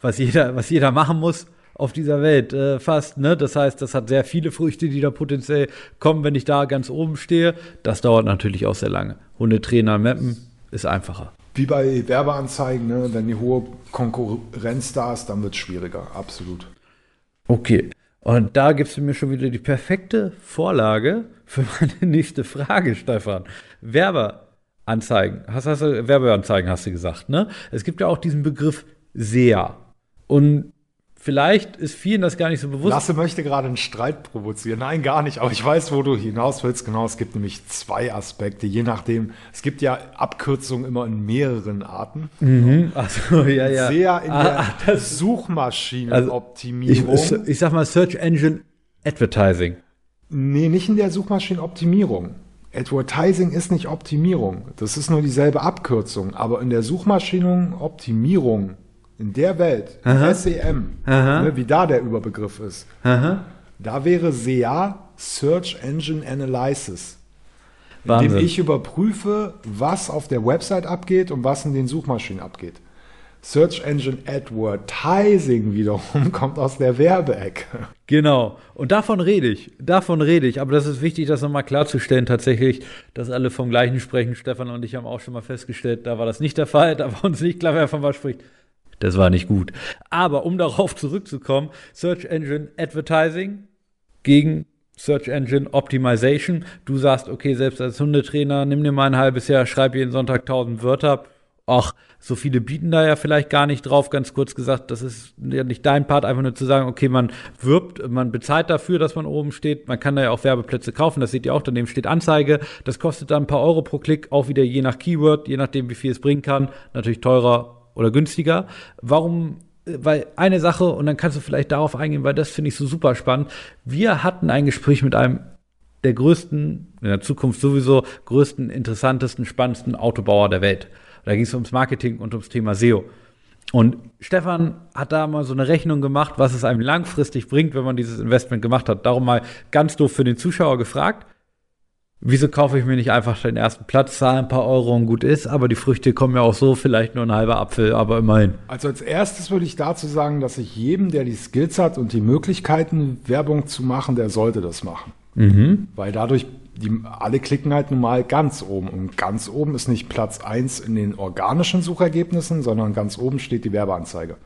was jeder, was jeder machen muss auf dieser Welt, äh, fast, ne? Das heißt, das hat sehr viele Früchte, die da potenziell kommen, wenn ich da ganz oben stehe. Das dauert natürlich auch sehr lange. Hundetrainer mappen ist einfacher. Wie bei Werbeanzeigen, ne? wenn die hohe Konkurrenz da ist, dann wird es schwieriger, absolut. Okay. Und da gibst du mir schon wieder die perfekte Vorlage für meine nächste Frage, Stefan. Werbeanzeigen. Hast, hast Werbeanzeigen hast du gesagt, ne? Es gibt ja auch diesen Begriff SEA. Und vielleicht ist vielen das gar nicht so bewusst. Lasse möchte gerade einen Streit provozieren. Nein, gar nicht. Aber ich weiß, wo du hinaus willst. Genau, es gibt nämlich zwei Aspekte. Je nachdem, es gibt ja Abkürzungen immer in mehreren Arten. Mhm. Also, ja, ja. Sehr in Ah, der ah, das, ich, Suchmaschinenoptimierung. ich sag mal Search Engine Advertising. nee, nicht in der Suchmaschinenoptimierung. Advertising ist nicht Optimierung. Das ist nur dieselbe Abkürzung. Aber in der Suchmaschinenoptimierung, in der Welt, Aha. SEM, Aha. ne, wie da der Überbegriff ist, Aha. Da wäre SEA Search Engine Analysis, Wahnsinn. indem ich überprüfe, was auf der Website abgeht und was in den Suchmaschinen abgeht. Search Engine Advertising wiederum kommt aus der Werbeecke. Genau. Und davon rede ich. Davon rede ich. Aber das ist wichtig, das nochmal klarzustellen, tatsächlich, dass alle vom Gleichen sprechen. Stefan und ich haben auch schon mal festgestellt, da war das nicht der Fall. Da war uns nicht klar, wer von was spricht. Das war nicht gut. Aber um darauf zurückzukommen, Search Engine Advertising gegen Search Engine Optimization. Du sagst, okay, selbst als Hundetrainer, nimm dir mal ein halbes Jahr, schreib jeden Sonntag 1000 Wörter. Ach, so viele bieten da ja vielleicht gar nicht drauf. Ganz kurz gesagt, das ist ja nicht dein Part, einfach nur zu sagen, okay, man wirbt, man bezahlt dafür, dass man oben steht. Man kann da ja auch Werbeplätze kaufen, das seht ihr auch, daneben steht Anzeige. Das kostet dann ein paar Euro pro Klick, auch wieder je nach Keyword, je nachdem, wie viel es bringen kann. Natürlich teurer oder günstiger. Warum? Weil eine Sache, und dann kannst du vielleicht darauf eingehen, weil das finde ich so super spannend. Wir hatten ein Gespräch mit einem der größten, in der Zukunft sowieso größten, interessantesten, spannendsten Autobauer der Welt. Da ging es ums Marketing und ums Thema SEO. Und Stefan hat da mal so eine Rechnung gemacht, was es einem langfristig bringt, wenn man dieses Investment gemacht hat. Darum mal ganz doof für den Zuschauer gefragt. Wieso kaufe ich mir nicht einfach den ersten Platz, zahle ein paar Euro und gut ist, aber die Früchte kommen ja auch so, vielleicht nur ein halber Apfel, aber immerhin. Also als erstes würde ich dazu sagen, dass ich jedem, der die Skills hat und die Möglichkeiten, Werbung zu machen, der sollte das machen. Weil dadurch, die, alle klicken halt nun mal ganz oben. Und ganz oben ist nicht Platz 1 in den organischen Suchergebnissen, sondern ganz oben steht die Werbeanzeige.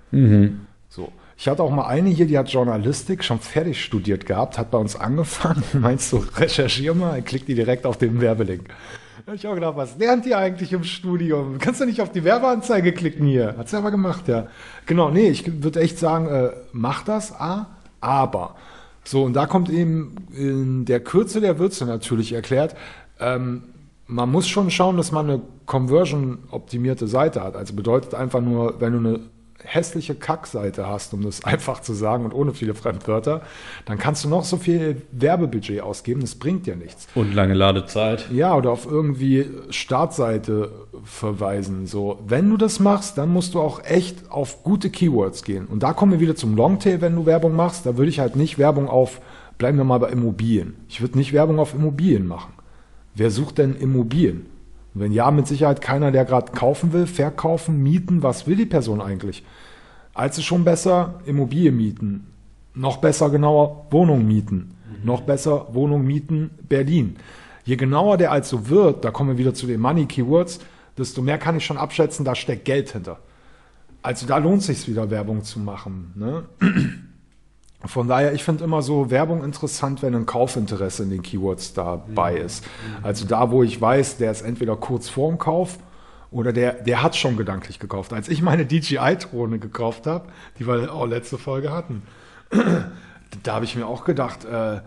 So. Ich hatte auch mal eine hier, die hat Journalistik schon fertig studiert gehabt, hat bei uns angefangen. Meinst du, recherchier mal, klickt die direkt auf den Werbelink. Da habe ich auch gedacht, was lernt ihr eigentlich im Studium? Kannst du nicht auf die Werbeanzeige klicken hier? Hat sie aber gemacht, ja. Genau, nee, ich würde echt sagen, äh, mach das, A, aber. So, und da kommt eben in der Kürze der Würze natürlich erklärt, ähm, man muss schon schauen, dass man eine Conversion-optimierte Seite hat. Also bedeutet einfach nur, wenn du eine hässliche Kackseite hast, um das einfach zu sagen und ohne viele Fremdwörter, dann kannst du noch so viel Werbebudget ausgeben, das bringt dir nichts. Und lange Ladezeit. Ja, oder auf irgendwie Startseite verweisen. So, wenn du das machst, dann musst du auch echt auf gute Keywords gehen. Und da kommen wir wieder zum Longtail, wenn du Werbung machst. Da würde ich halt nicht Werbung auf, bleiben wir mal bei Immobilien. Ich würde nicht Werbung auf Immobilien machen. Wer sucht denn Immobilien? Wenn ja, mit Sicherheit keiner, der gerade kaufen will, verkaufen, mieten. Was will die Person eigentlich? Also schon besser Immobilien mieten. Noch besser genauer Wohnung mieten. Noch besser Wohnung mieten Berlin. Je genauer der also wird, da kommen wir wieder zu den Money Keywords, desto mehr kann ich schon abschätzen, da steckt Geld hinter. Also da lohnt sich wieder Werbung zu machen. Ne? Von daher, ich finde immer so Werbung interessant, wenn ein Kaufinteresse in den Keywords dabei ist. Also da, wo ich weiß, der ist entweder kurz vorm Kauf oder der, der hat schon gedanklich gekauft. Als ich meine DJI-Drohne gekauft habe, die wir auch letzte Folge hatten, da habe ich mir auch gedacht, äh,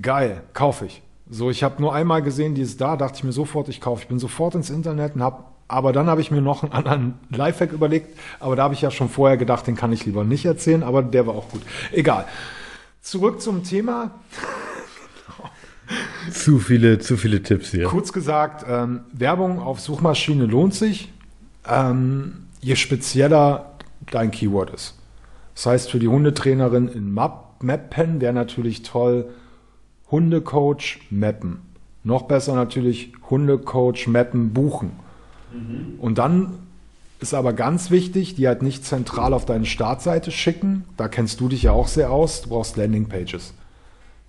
geil, kaufe ich. So, ich habe nur einmal gesehen, die ist da, dachte ich mir sofort, ich kaufe. Ich bin sofort ins Internet und habe, aber dann habe ich mir noch einen anderen Lifehack überlegt, aber da habe ich ja schon vorher gedacht, den kann ich lieber nicht erzählen, aber der war auch gut. Egal. Zurück zum Thema. Zu viele, zu viele Tipps hier. Kurz gesagt, ähm, Werbung auf Suchmaschine lohnt sich, ähm, je spezieller dein Keyword ist. Das heißt, für die Hundetrainerin in Map, Mappen wäre natürlich toll, Hundecoach mappen. Noch besser natürlich Hundecoach mappen buchen. Und dann ist aber ganz wichtig, die halt nicht zentral auf deine Startseite schicken. Da kennst du dich ja auch sehr aus. Du brauchst Landingpages.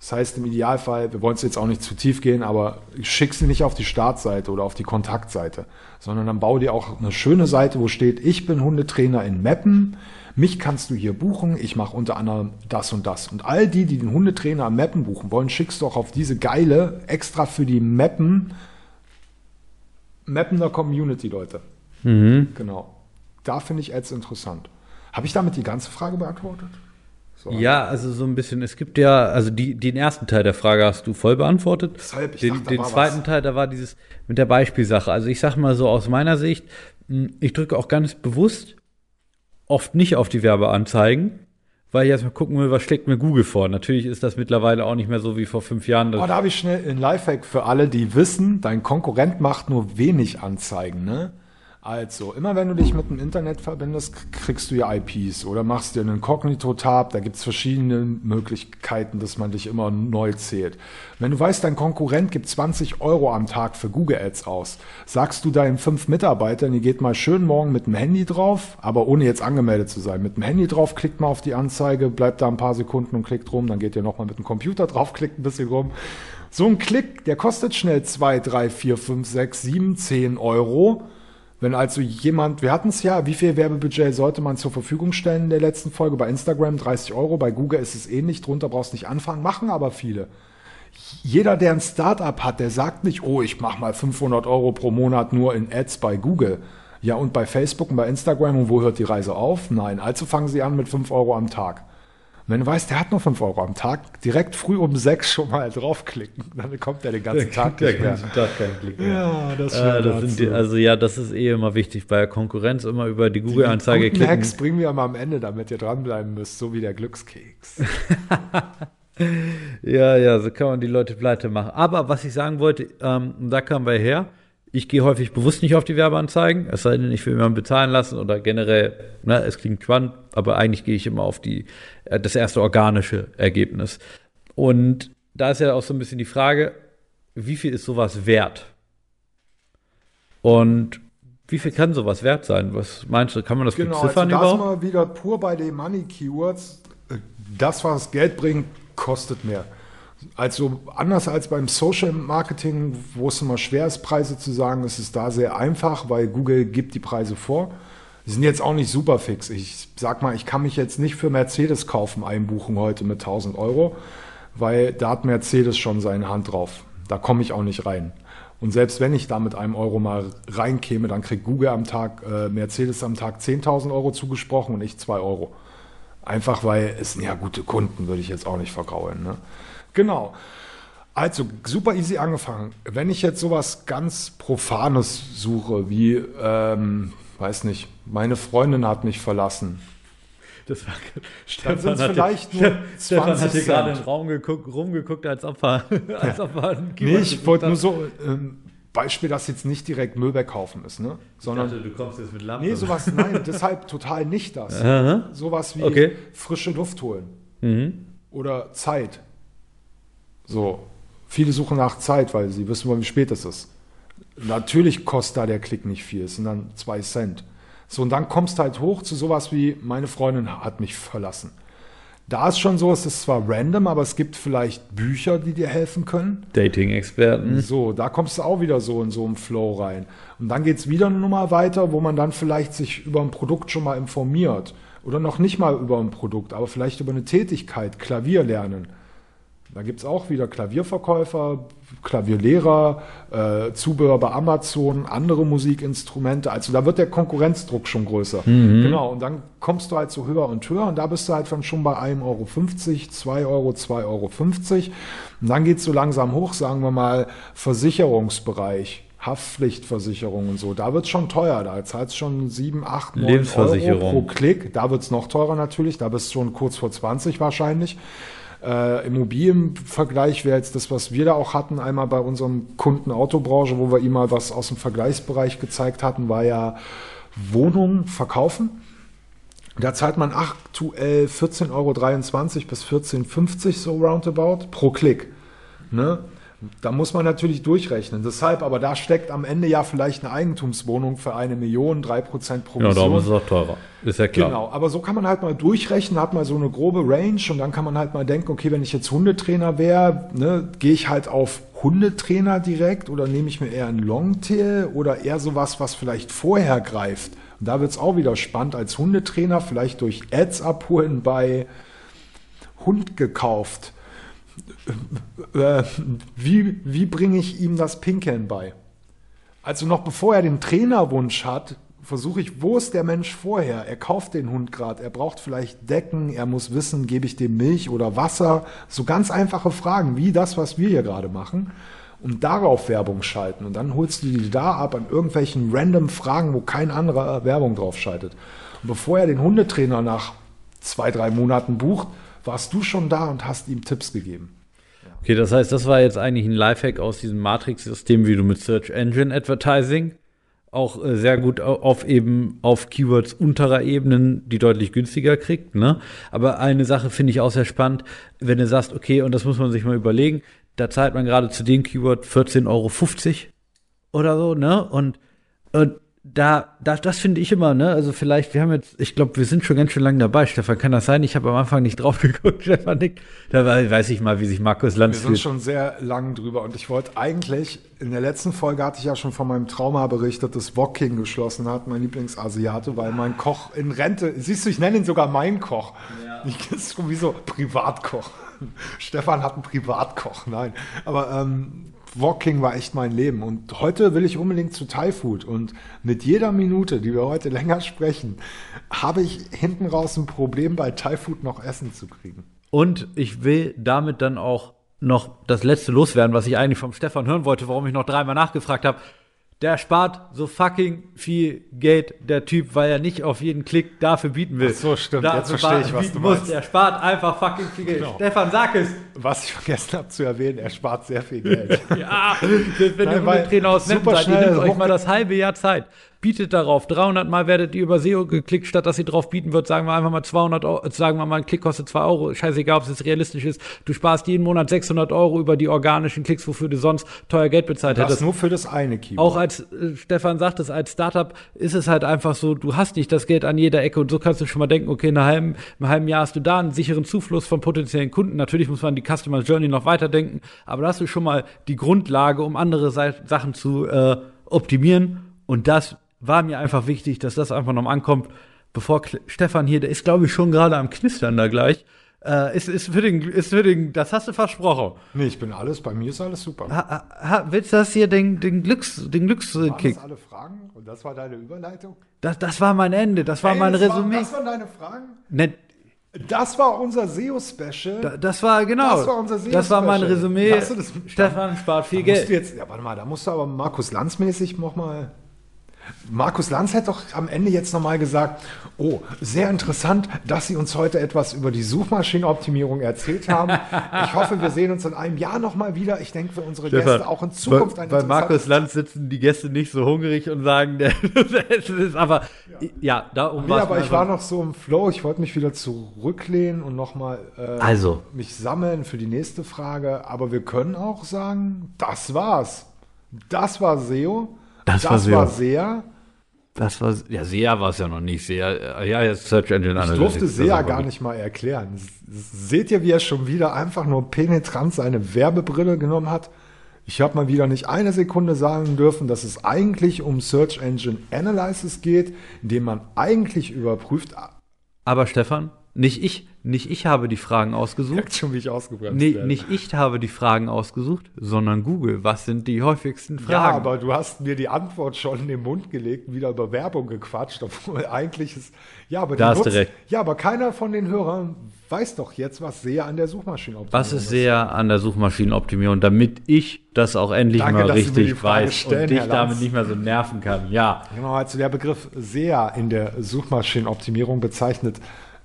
Das heißt im Idealfall, wir wollen es jetzt auch nicht zu tief gehen, aber schick sie nicht auf die Startseite oder auf die Kontaktseite, sondern dann bau dir auch eine schöne Seite, wo steht, ich bin Hundetrainer in Meppen, mich kannst du hier buchen, ich mache unter anderem das und das. Und all die, die den Hundetrainer am Meppen buchen wollen, schickst du auch auf diese geile, extra für die Meppen, Mappener Community, Leute. Genau. Da finde ich Ads interessant. Habe ich damit die ganze Frage beantwortet? So. Ja, also so ein bisschen, es gibt ja, also die, den ersten Teil der Frage hast du voll beantwortet. Deshalb, ich den dachte, da den zweiten was. Teil, da war dieses mit der Beispielsache. Also ich sag mal so aus meiner Sicht, ich drücke auch ganz bewusst oft nicht auf die Werbeanzeigen, weil ich erstmal gucken will, was schlägt mir Google vor. Natürlich ist das mittlerweile auch nicht mehr so wie vor fünf Jahren. Oh, da habe ich schnell einen Lifehack für alle, die wissen, dein Konkurrent macht nur wenig Anzeigen. Ne? Also, immer wenn du dich mit dem Internet verbindest, kriegst du ja IPs oder machst dir einen Cognito-Tab. Da gibt's verschiedene Möglichkeiten, dass man dich immer neu zählt. Wenn du weißt, dein Konkurrent gibt 20 Euro am Tag für Google Ads aus, sagst du deinen fünf Mitarbeitern, ihr geht mal schön morgen mit dem Handy drauf, aber ohne jetzt angemeldet zu sein. Mit dem Handy drauf, klickt mal auf die Anzeige, bleibt da ein paar Sekunden und klickt rum, dann geht ihr nochmal mit dem Computer drauf, klickt ein bisschen rum. So ein Klick, der kostet schnell 2, 3, 4, 5, 6, 7, 10 Euro. Wenn also jemand, wir hatten es ja, wie viel Werbebudget sollte man zur Verfügung stellen in der letzten Folge? Bei Instagram 30 Euro, bei Google ist es ähnlich, drunter brauchst nicht anfangen, machen aber viele. Jeder, der ein Startup hat, der sagt nicht, oh, ich mache mal 500 Euro pro Monat nur in Ads bei Google. Ja, und bei Facebook und bei Instagram, und wo hört die Reise auf? Nein, also fangen sie an mit 5 Euro am Tag. Und wenn du weißt, der hat nur 5 Euro am Tag, direkt früh um 6 schon mal draufklicken, dann kommt der den ganzen Tag nicht mehr. Tag keinen Klick Ja, das, Äh, das sind die, also ja, das ist eh immer wichtig bei der Konkurrenz immer über die Google-Anzeige klicken. Hacks bringen wir mal am Ende, damit ihr dranbleiben müsst, so wie der Glückskeks. Ja, ja, so kann man die Leute pleite machen. Aber was ich sagen wollte, ähm, da kamen wir her, ich gehe häufig bewusst nicht auf die Werbeanzeigen, es sei denn, ich will jemanden bezahlen lassen oder generell, ne, es klingt spannend, aber eigentlich gehe ich immer auf die, äh, das erste organische Ergebnis. Und da ist ja auch so ein bisschen die Frage, wie viel ist sowas wert? Und wie viel kann sowas wert sein? Was meinst du, kann man das Genau, also beziffern das überhaupt? mal wieder pur bei den Money Keywords. Äh, Das, was Geld bringt, kostet mehr. Also anders als beim Social Marketing, wo es immer schwer ist, Preise zu sagen, ist es da sehr einfach, weil Google gibt die Preise vor. Die sind jetzt auch nicht super fix. Ich sag mal, ich kann mich jetzt nicht für Mercedes kaufen, einbuchen heute mit 1000 Euro, weil da hat Mercedes schon seine Hand drauf. Da komme ich auch nicht rein. Und selbst wenn ich da mit einem Euro mal reinkäme, dann kriegt Google am Tag, äh, Mercedes am Tag 10.000 Euro zugesprochen und ich 2 Euro. Einfach weil es sind ja gute Kunden, würde ich jetzt auch nicht vergraulen. Ne? Genau. Also super easy angefangen. Wenn ich jetzt sowas ganz Profanes suche, wie ähm, weiß nicht, meine Freundin hat mich verlassen. Das war, Dann sind's vielleicht nur Stefan 20 hat hier gerade den Raum geguckt, rumgeguckt, als ob er, als ob er Nee, ich wollte nur so, ähm, Beispiel, dass jetzt nicht direkt Müll wegkaufen ist, ne? Ich Sondern, dachte, du kommst jetzt mit Lampe. nee, sowas, nein, deshalb total nicht das. Aha. Sowas wie Okay. frische Luft holen. Mhm. Oder Zeit. So. Viele suchen nach Zeit, weil sie wissen wollen, wie spät es ist. Natürlich kostet da der Klick nicht viel, es sind dann zwei Cent. So, und dann kommst du halt hoch zu sowas wie, meine Freundin hat mich verlassen. Da ist schon so, es ist zwar random, aber es gibt vielleicht Bücher, die dir helfen können. Dating-Experten. So, da kommst du auch wieder so in so einen Flow rein. Und dann geht's wieder eine Nummer weiter, wo man dann vielleicht sich über ein Produkt schon mal informiert. Oder noch nicht mal über ein Produkt, aber vielleicht über eine Tätigkeit, Klavier lernen. Da gibt's auch wieder Klavierverkäufer, Klavierlehrer, äh, Zubehör bei Amazon, andere Musikinstrumente. Also da wird der Konkurrenzdruck schon größer. Genau, und dann kommst du halt so höher und höher und da bist du halt dann schon bei 1,50 Euro, 2 Euro, 2,50 Euro. Und dann geht's so langsam hoch, sagen wir mal, Versicherungsbereich. Haftpflichtversicherung und so, da wird's schon teuer, da zahlst schon 7, 8, 9 Euro pro Klick, da wird's noch teurer natürlich, da bist du schon kurz vor 20 wahrscheinlich. Äh, Immobilienvergleich wäre jetzt das, was wir da auch hatten, einmal bei unserem Kunden Autobranche, wo wir ihm mal was aus dem Vergleichsbereich gezeigt hatten, war ja Wohnungen verkaufen. Da zahlt man aktuell 14,23 Euro bis 14,50 Euro so roundabout pro Klick. Ne? Da muss man natürlich durchrechnen. Deshalb, aber da steckt am Ende ja vielleicht eine Eigentumswohnung für eine Million, drei Prozent Ja, Provision. darum ist es auch teurer. Ist ja klar. Genau, aber so kann man halt mal durchrechnen, hat mal so eine grobe Range und dann kann man halt mal denken, okay, wenn ich jetzt Hundetrainer wäre, ne, gehe ich halt auf Hundetrainer direkt oder nehme ich mir eher einen Longtail oder eher sowas, was vielleicht vorher greift. Und da wird's auch wieder spannend als Hundetrainer, vielleicht durch Ads abholen bei Hund gekauft. Äh, wie, wie bringe ich ihm das Pinkeln bei? Also noch bevor er den Trainerwunsch hat, versuche ich, wo ist der Mensch vorher? Er kauft den Hund gerade, er braucht vielleicht Decken, er muss wissen, gebe ich dem Milch oder Wasser? So ganz einfache Fragen, wie das, was wir hier gerade machen. Und darauf Werbung schalten. Und dann holst du die da ab an irgendwelchen random Fragen, wo kein anderer Werbung drauf schaltet. Und bevor er den Hundetrainer nach zwei, drei Monaten bucht, warst du schon da und hast ihm Tipps gegeben. Okay, das heißt, das war jetzt eigentlich ein Lifehack aus diesem Matrix-System, wie du mit Search Engine Advertising auch äh, sehr gut au- auf eben auf Keywords unterer Ebenen, die deutlich günstiger kriegt, ne? Aber eine Sache finde ich auch sehr spannend, wenn du sagst, okay, und das muss man sich mal überlegen, da zahlt man gerade zu dem Keyword 14,50 Euro oder so, ne? Und, und da, da, das finde ich immer, ne? Also vielleicht, wir haben jetzt, ich glaube, wir sind schon ganz schön lange dabei, Stefan. Kann das sein? Ich habe am Anfang nicht drauf geguckt, Stefan nickt. Da wei- weiß ich mal, wie sich Markus Lanz Wir sind fühlt. schon sehr lang drüber und ich wollte eigentlich, in der letzten Folge hatte ich ja schon von meinem Trauma berichtet, das Woking geschlossen hat, mein Lieblingsasiate, weil mein Koch in Rente, siehst du, ich nenne ihn sogar mein Koch. Ich ist so wie so Privatkoch. Stefan hat einen Privatkoch, nein. Aber ähm, Woking war echt mein Leben und heute will ich unbedingt zu Thai Food und mit jeder Minute, die wir heute länger sprechen, habe ich hinten raus ein Problem bei Thai Food noch Essen zu kriegen. Und ich will damit dann auch noch das letzte loswerden, was ich eigentlich vom Stefan hören wollte, warum ich noch dreimal nachgefragt habe. Der spart so fucking viel Geld, der Typ, weil er nicht auf jeden Klick dafür bieten will. Ach so, stimmt. Dafür Jetzt verstehe ich, was du muss. meinst. Der spart einfach fucking viel Geld. Genau. Stefan, sag es. Was ich vergessen habe zu erwähnen, er spart sehr viel Geld. Ja, das, wenn Nein, ihr weil Hundetrainer aus super seid, ihr schnell nehmt euch mal das halbe Jahr Zeit. Bietet darauf. 300 Mal werdet ihr über SEO geklickt, statt dass ihr drauf bieten wird. Sagen wir einfach mal 200 Euro, sagen wir mal, ein Klick kostet 2 Euro. Scheißegal, ob es jetzt realistisch ist. Du sparst jeden Monat 600 Euro über die organischen Klicks, wofür du sonst teuer Geld bezahlt Das hättest. nur für das eine Keyword. Auch als äh, Stefan sagt es, als Startup ist es halt einfach so, du hast nicht das Geld an jeder Ecke und so kannst du schon mal denken, okay, in einem halben, halben Jahr hast du da einen sicheren Zufluss von potenziellen Kunden. Natürlich muss man die Customer Journey noch weiterdenken, aber da hast du schon mal die Grundlage, um andere Sa Sachen zu äh, optimieren. Und das war mir einfach wichtig, dass das einfach noch mal ankommt, bevor Kle- Stefan hier, der ist glaube ich schon gerade am Knistern da gleich. Äh, ist, ist für den, ist für den, das hast du versprochen. nee, ich bin alles, bei mir ist alles super. Ha, ha, willst du das hier den, den Glücks, den Glückskick? Waren das alle Fragen? Und das war deine Überleitung? Das, das war mein Ende, das war Ey, mein das Resümee. War, das waren deine Fragen? Ne, Das war unser SEO-Special. da- das war genau. Das war unser SEO Das war mein. Resümee. Stefan spart viel Geld. jetzt, ja, warte mal, da musst du aber Markus Lanz-mäßig nochmal. Markus Lanz hätte doch am Ende jetzt nochmal gesagt, oh, sehr interessant, dass Sie uns heute etwas über die Suchmaschinenoptimierung erzählt haben. Ich hoffe, wir sehen uns in einem Jahr nochmal wieder. Ich denke, für unsere Gäste auch in Zukunft ein bei, bei Markus Lanz sitzen die Gäste nicht so hungrig und sagen, es ist aber ja, da um Nee, was aber ich war noch so im Flow, ich wollte mich wieder zurücklehnen und nochmal äh, Also. mich sammeln für die nächste Frage. Aber wir können auch sagen, das war's. Das war SEO. Das war war SEO. sehr. das war ja SEA war es ja noch nicht SEA ja jetzt Search Engine Ich Analytics durfte das SEA war gar nicht mal erklären. Seht ihr, wie er schon wieder einfach nur penetrant seine Werbebrille genommen hat? Ich habe mal wieder nicht eine Sekunde sagen dürfen, dass es eigentlich um Search Engine Analysis geht, indem man eigentlich überprüft, Aber Stefan, nicht ich, nicht ich habe die Fragen ausgesucht. schon, wie ich ausgebremst Nee, werde. nicht ich habe die Fragen ausgesucht, sondern Google. Was sind die häufigsten Ja, Fragen? aber du hast mir die Antwort schon in den Mund gelegt und wieder über Werbung gequatscht, obwohl eigentlich ist. Ja, aber Da hast du recht. Ja, aber keiner von den Hörern weiß doch jetzt, was SEA an der Suchmaschinenoptimierung Was ist sehr an der Suchmaschinenoptimierung, damit ich das auch endlich Danke, mal richtig weiß stellen, und dich damit nicht mehr so nerven kann? Ja. Genau, also der Begriff SEA in der Suchmaschinenoptimierung bezeichnet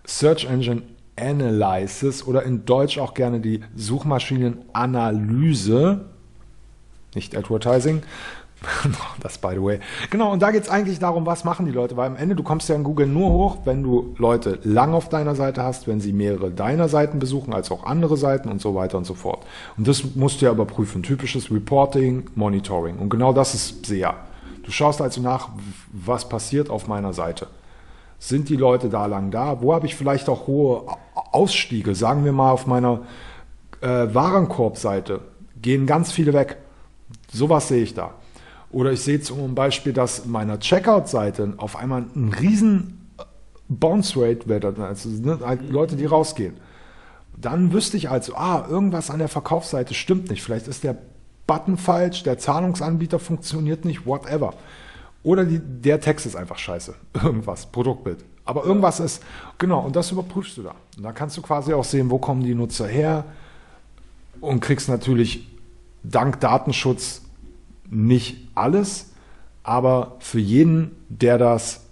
Search Engine Analysis oder in Deutsch auch gerne die Suchmaschinenanalyse, nicht Advertising. Das by the way. Genau, und da geht es eigentlich darum, was machen die Leute, weil am Ende, du kommst ja in Google nur hoch, wenn du Leute lang auf deiner Seite hast, wenn sie mehrere deiner Seiten besuchen, als auch andere Seiten und so weiter und so fort. Und das musst du ja überprüfen. Typisches Reporting, Monitoring. Und genau das ist SEA. Du schaust also nach, was passiert auf meiner Seite. Sind die Leute da lang da? Wo habe ich vielleicht auch hohe Ausstiege? Sagen wir mal auf meiner äh, Warenkorbseite gehen ganz viele weg. Sowas sehe ich da. Oder ich sehe zum Beispiel, dass meiner Checkout-Seite auf einmal ein riesen Bounce Rate wird, also ne, halt Leute, die rausgehen. Dann wüsste ich also, ah, irgendwas an der Verkaufsseite stimmt nicht. Vielleicht ist der Button falsch, der Zahlungsanbieter funktioniert nicht, whatever. Oder die, der Text ist einfach scheiße. Irgendwas, Produktbild. Aber irgendwas ist, genau, und das überprüfst du da. Und da kannst du quasi auch sehen, wo kommen die Nutzer her und kriegst natürlich dank Datenschutz nicht alles, aber für jeden, der das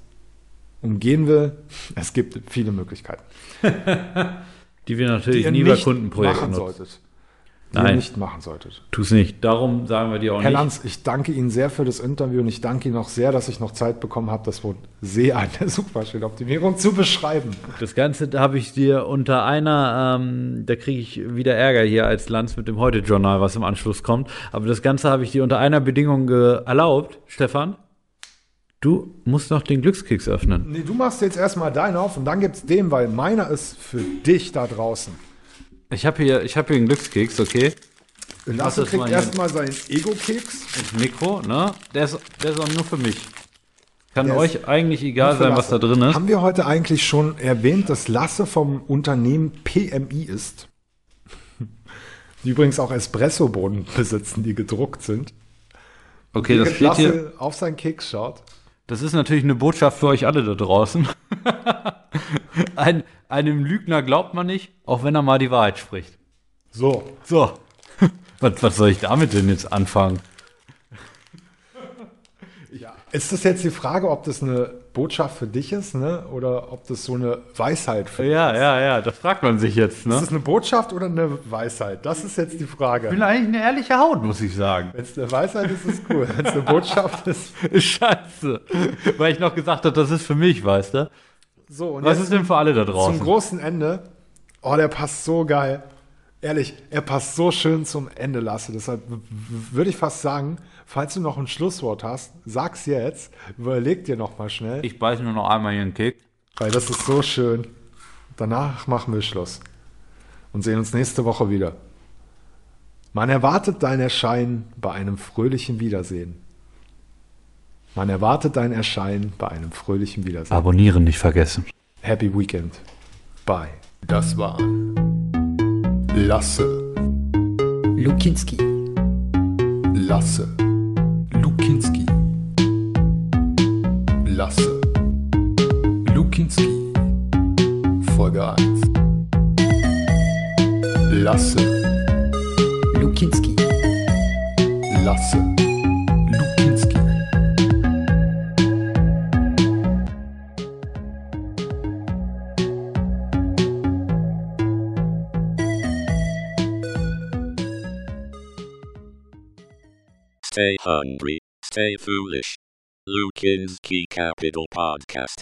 umgehen will, es gibt viele Möglichkeiten. Die wir natürlich ihr nie bei Kundenprojekten machen nutzen. solltet. Die ihr Nein. nicht machen solltet. Tu's nicht. Darum sagen wir dir auch Herr nicht. Lanz, ich danke Ihnen sehr für das Interview und ich danke Ihnen auch sehr, dass ich noch Zeit bekommen habe, das Wort SEA an der Suchmaschinenoptimierung zu beschreiben. Das Ganze habe ich dir unter einer, ähm, da kriege ich wieder Ärger hier als Lanz mit dem Heute-Journal, was im Anschluss kommt. Aber das Ganze habe ich dir unter einer Bedingung erlaubt, Stefan. Du musst noch den Glückskeks öffnen. Nee, du machst jetzt erstmal deinen auf und dann gibt's den, weil meiner ist für dich da draußen. Ich habe hier, ich habe hier einen Glückskeks, okay? Lasse kriegt mal hier. erstmal seinen Ego-Keks. Mikro, ne? Der ist, der ist auch nur für mich. Kann Der euch eigentlich egal sein, was da drin ist. Haben wir heute eigentlich schon erwähnt, dass Lasse vom Unternehmen PMI ist? Die übrigens auch Espresso-Bohnen besitzen, die gedruckt sind. Okay, das steht hier. Lasse auf seinen Keks schaut. Das ist natürlich eine Botschaft für euch alle da draußen. Ein, einem Lügner glaubt man nicht, auch wenn er mal die Wahrheit spricht. So, So. Was, was soll ich damit denn jetzt anfangen? ist das jetzt die Frage, ob das eine Botschaft für dich ist, ne? oder ob das so eine Weisheit für dich Ja, ja, ja, das fragt man sich jetzt, ist? ne? Ist das eine Botschaft oder eine Weisheit? Das ist jetzt die Ich Frage. bin eigentlich eine ehrliche Haut, muss ich sagen. Wenn es eine Weisheit ist, ist es cool. Wenn es eine Botschaft ist. Scheiße. Weil ich noch gesagt habe, das ist für mich, weißt du? So, und Was jetzt ist denn für alle da zum draußen? großen Ende. Oh, der passt so geil. Ehrlich, er passt so schön zum Ende, Lasse. Deshalb würde ich fast sagen, falls du noch ein Schlusswort hast, sag's jetzt. Überleg dir noch mal schnell, Ich beiße nur noch einmal hier einen Keks. weil das ist so schön. Danach machen wir Schluss und sehen uns nächste Woche wieder. Man erwartet dein Erscheinen bei einem fröhlichen Wiedersehen. Man erwartet dein Erscheinen bei einem fröhlichen Wiedersehen. Abonnieren nicht vergessen. Happy Weekend. Bye. Das war Lasse, Lukinski. Lasse, Lukinski. Lasse, Lukinski. Folge 1. Lasse, Lukinski. Lasse, stay hungry, stay foolish. Lukinski Capital Podcast.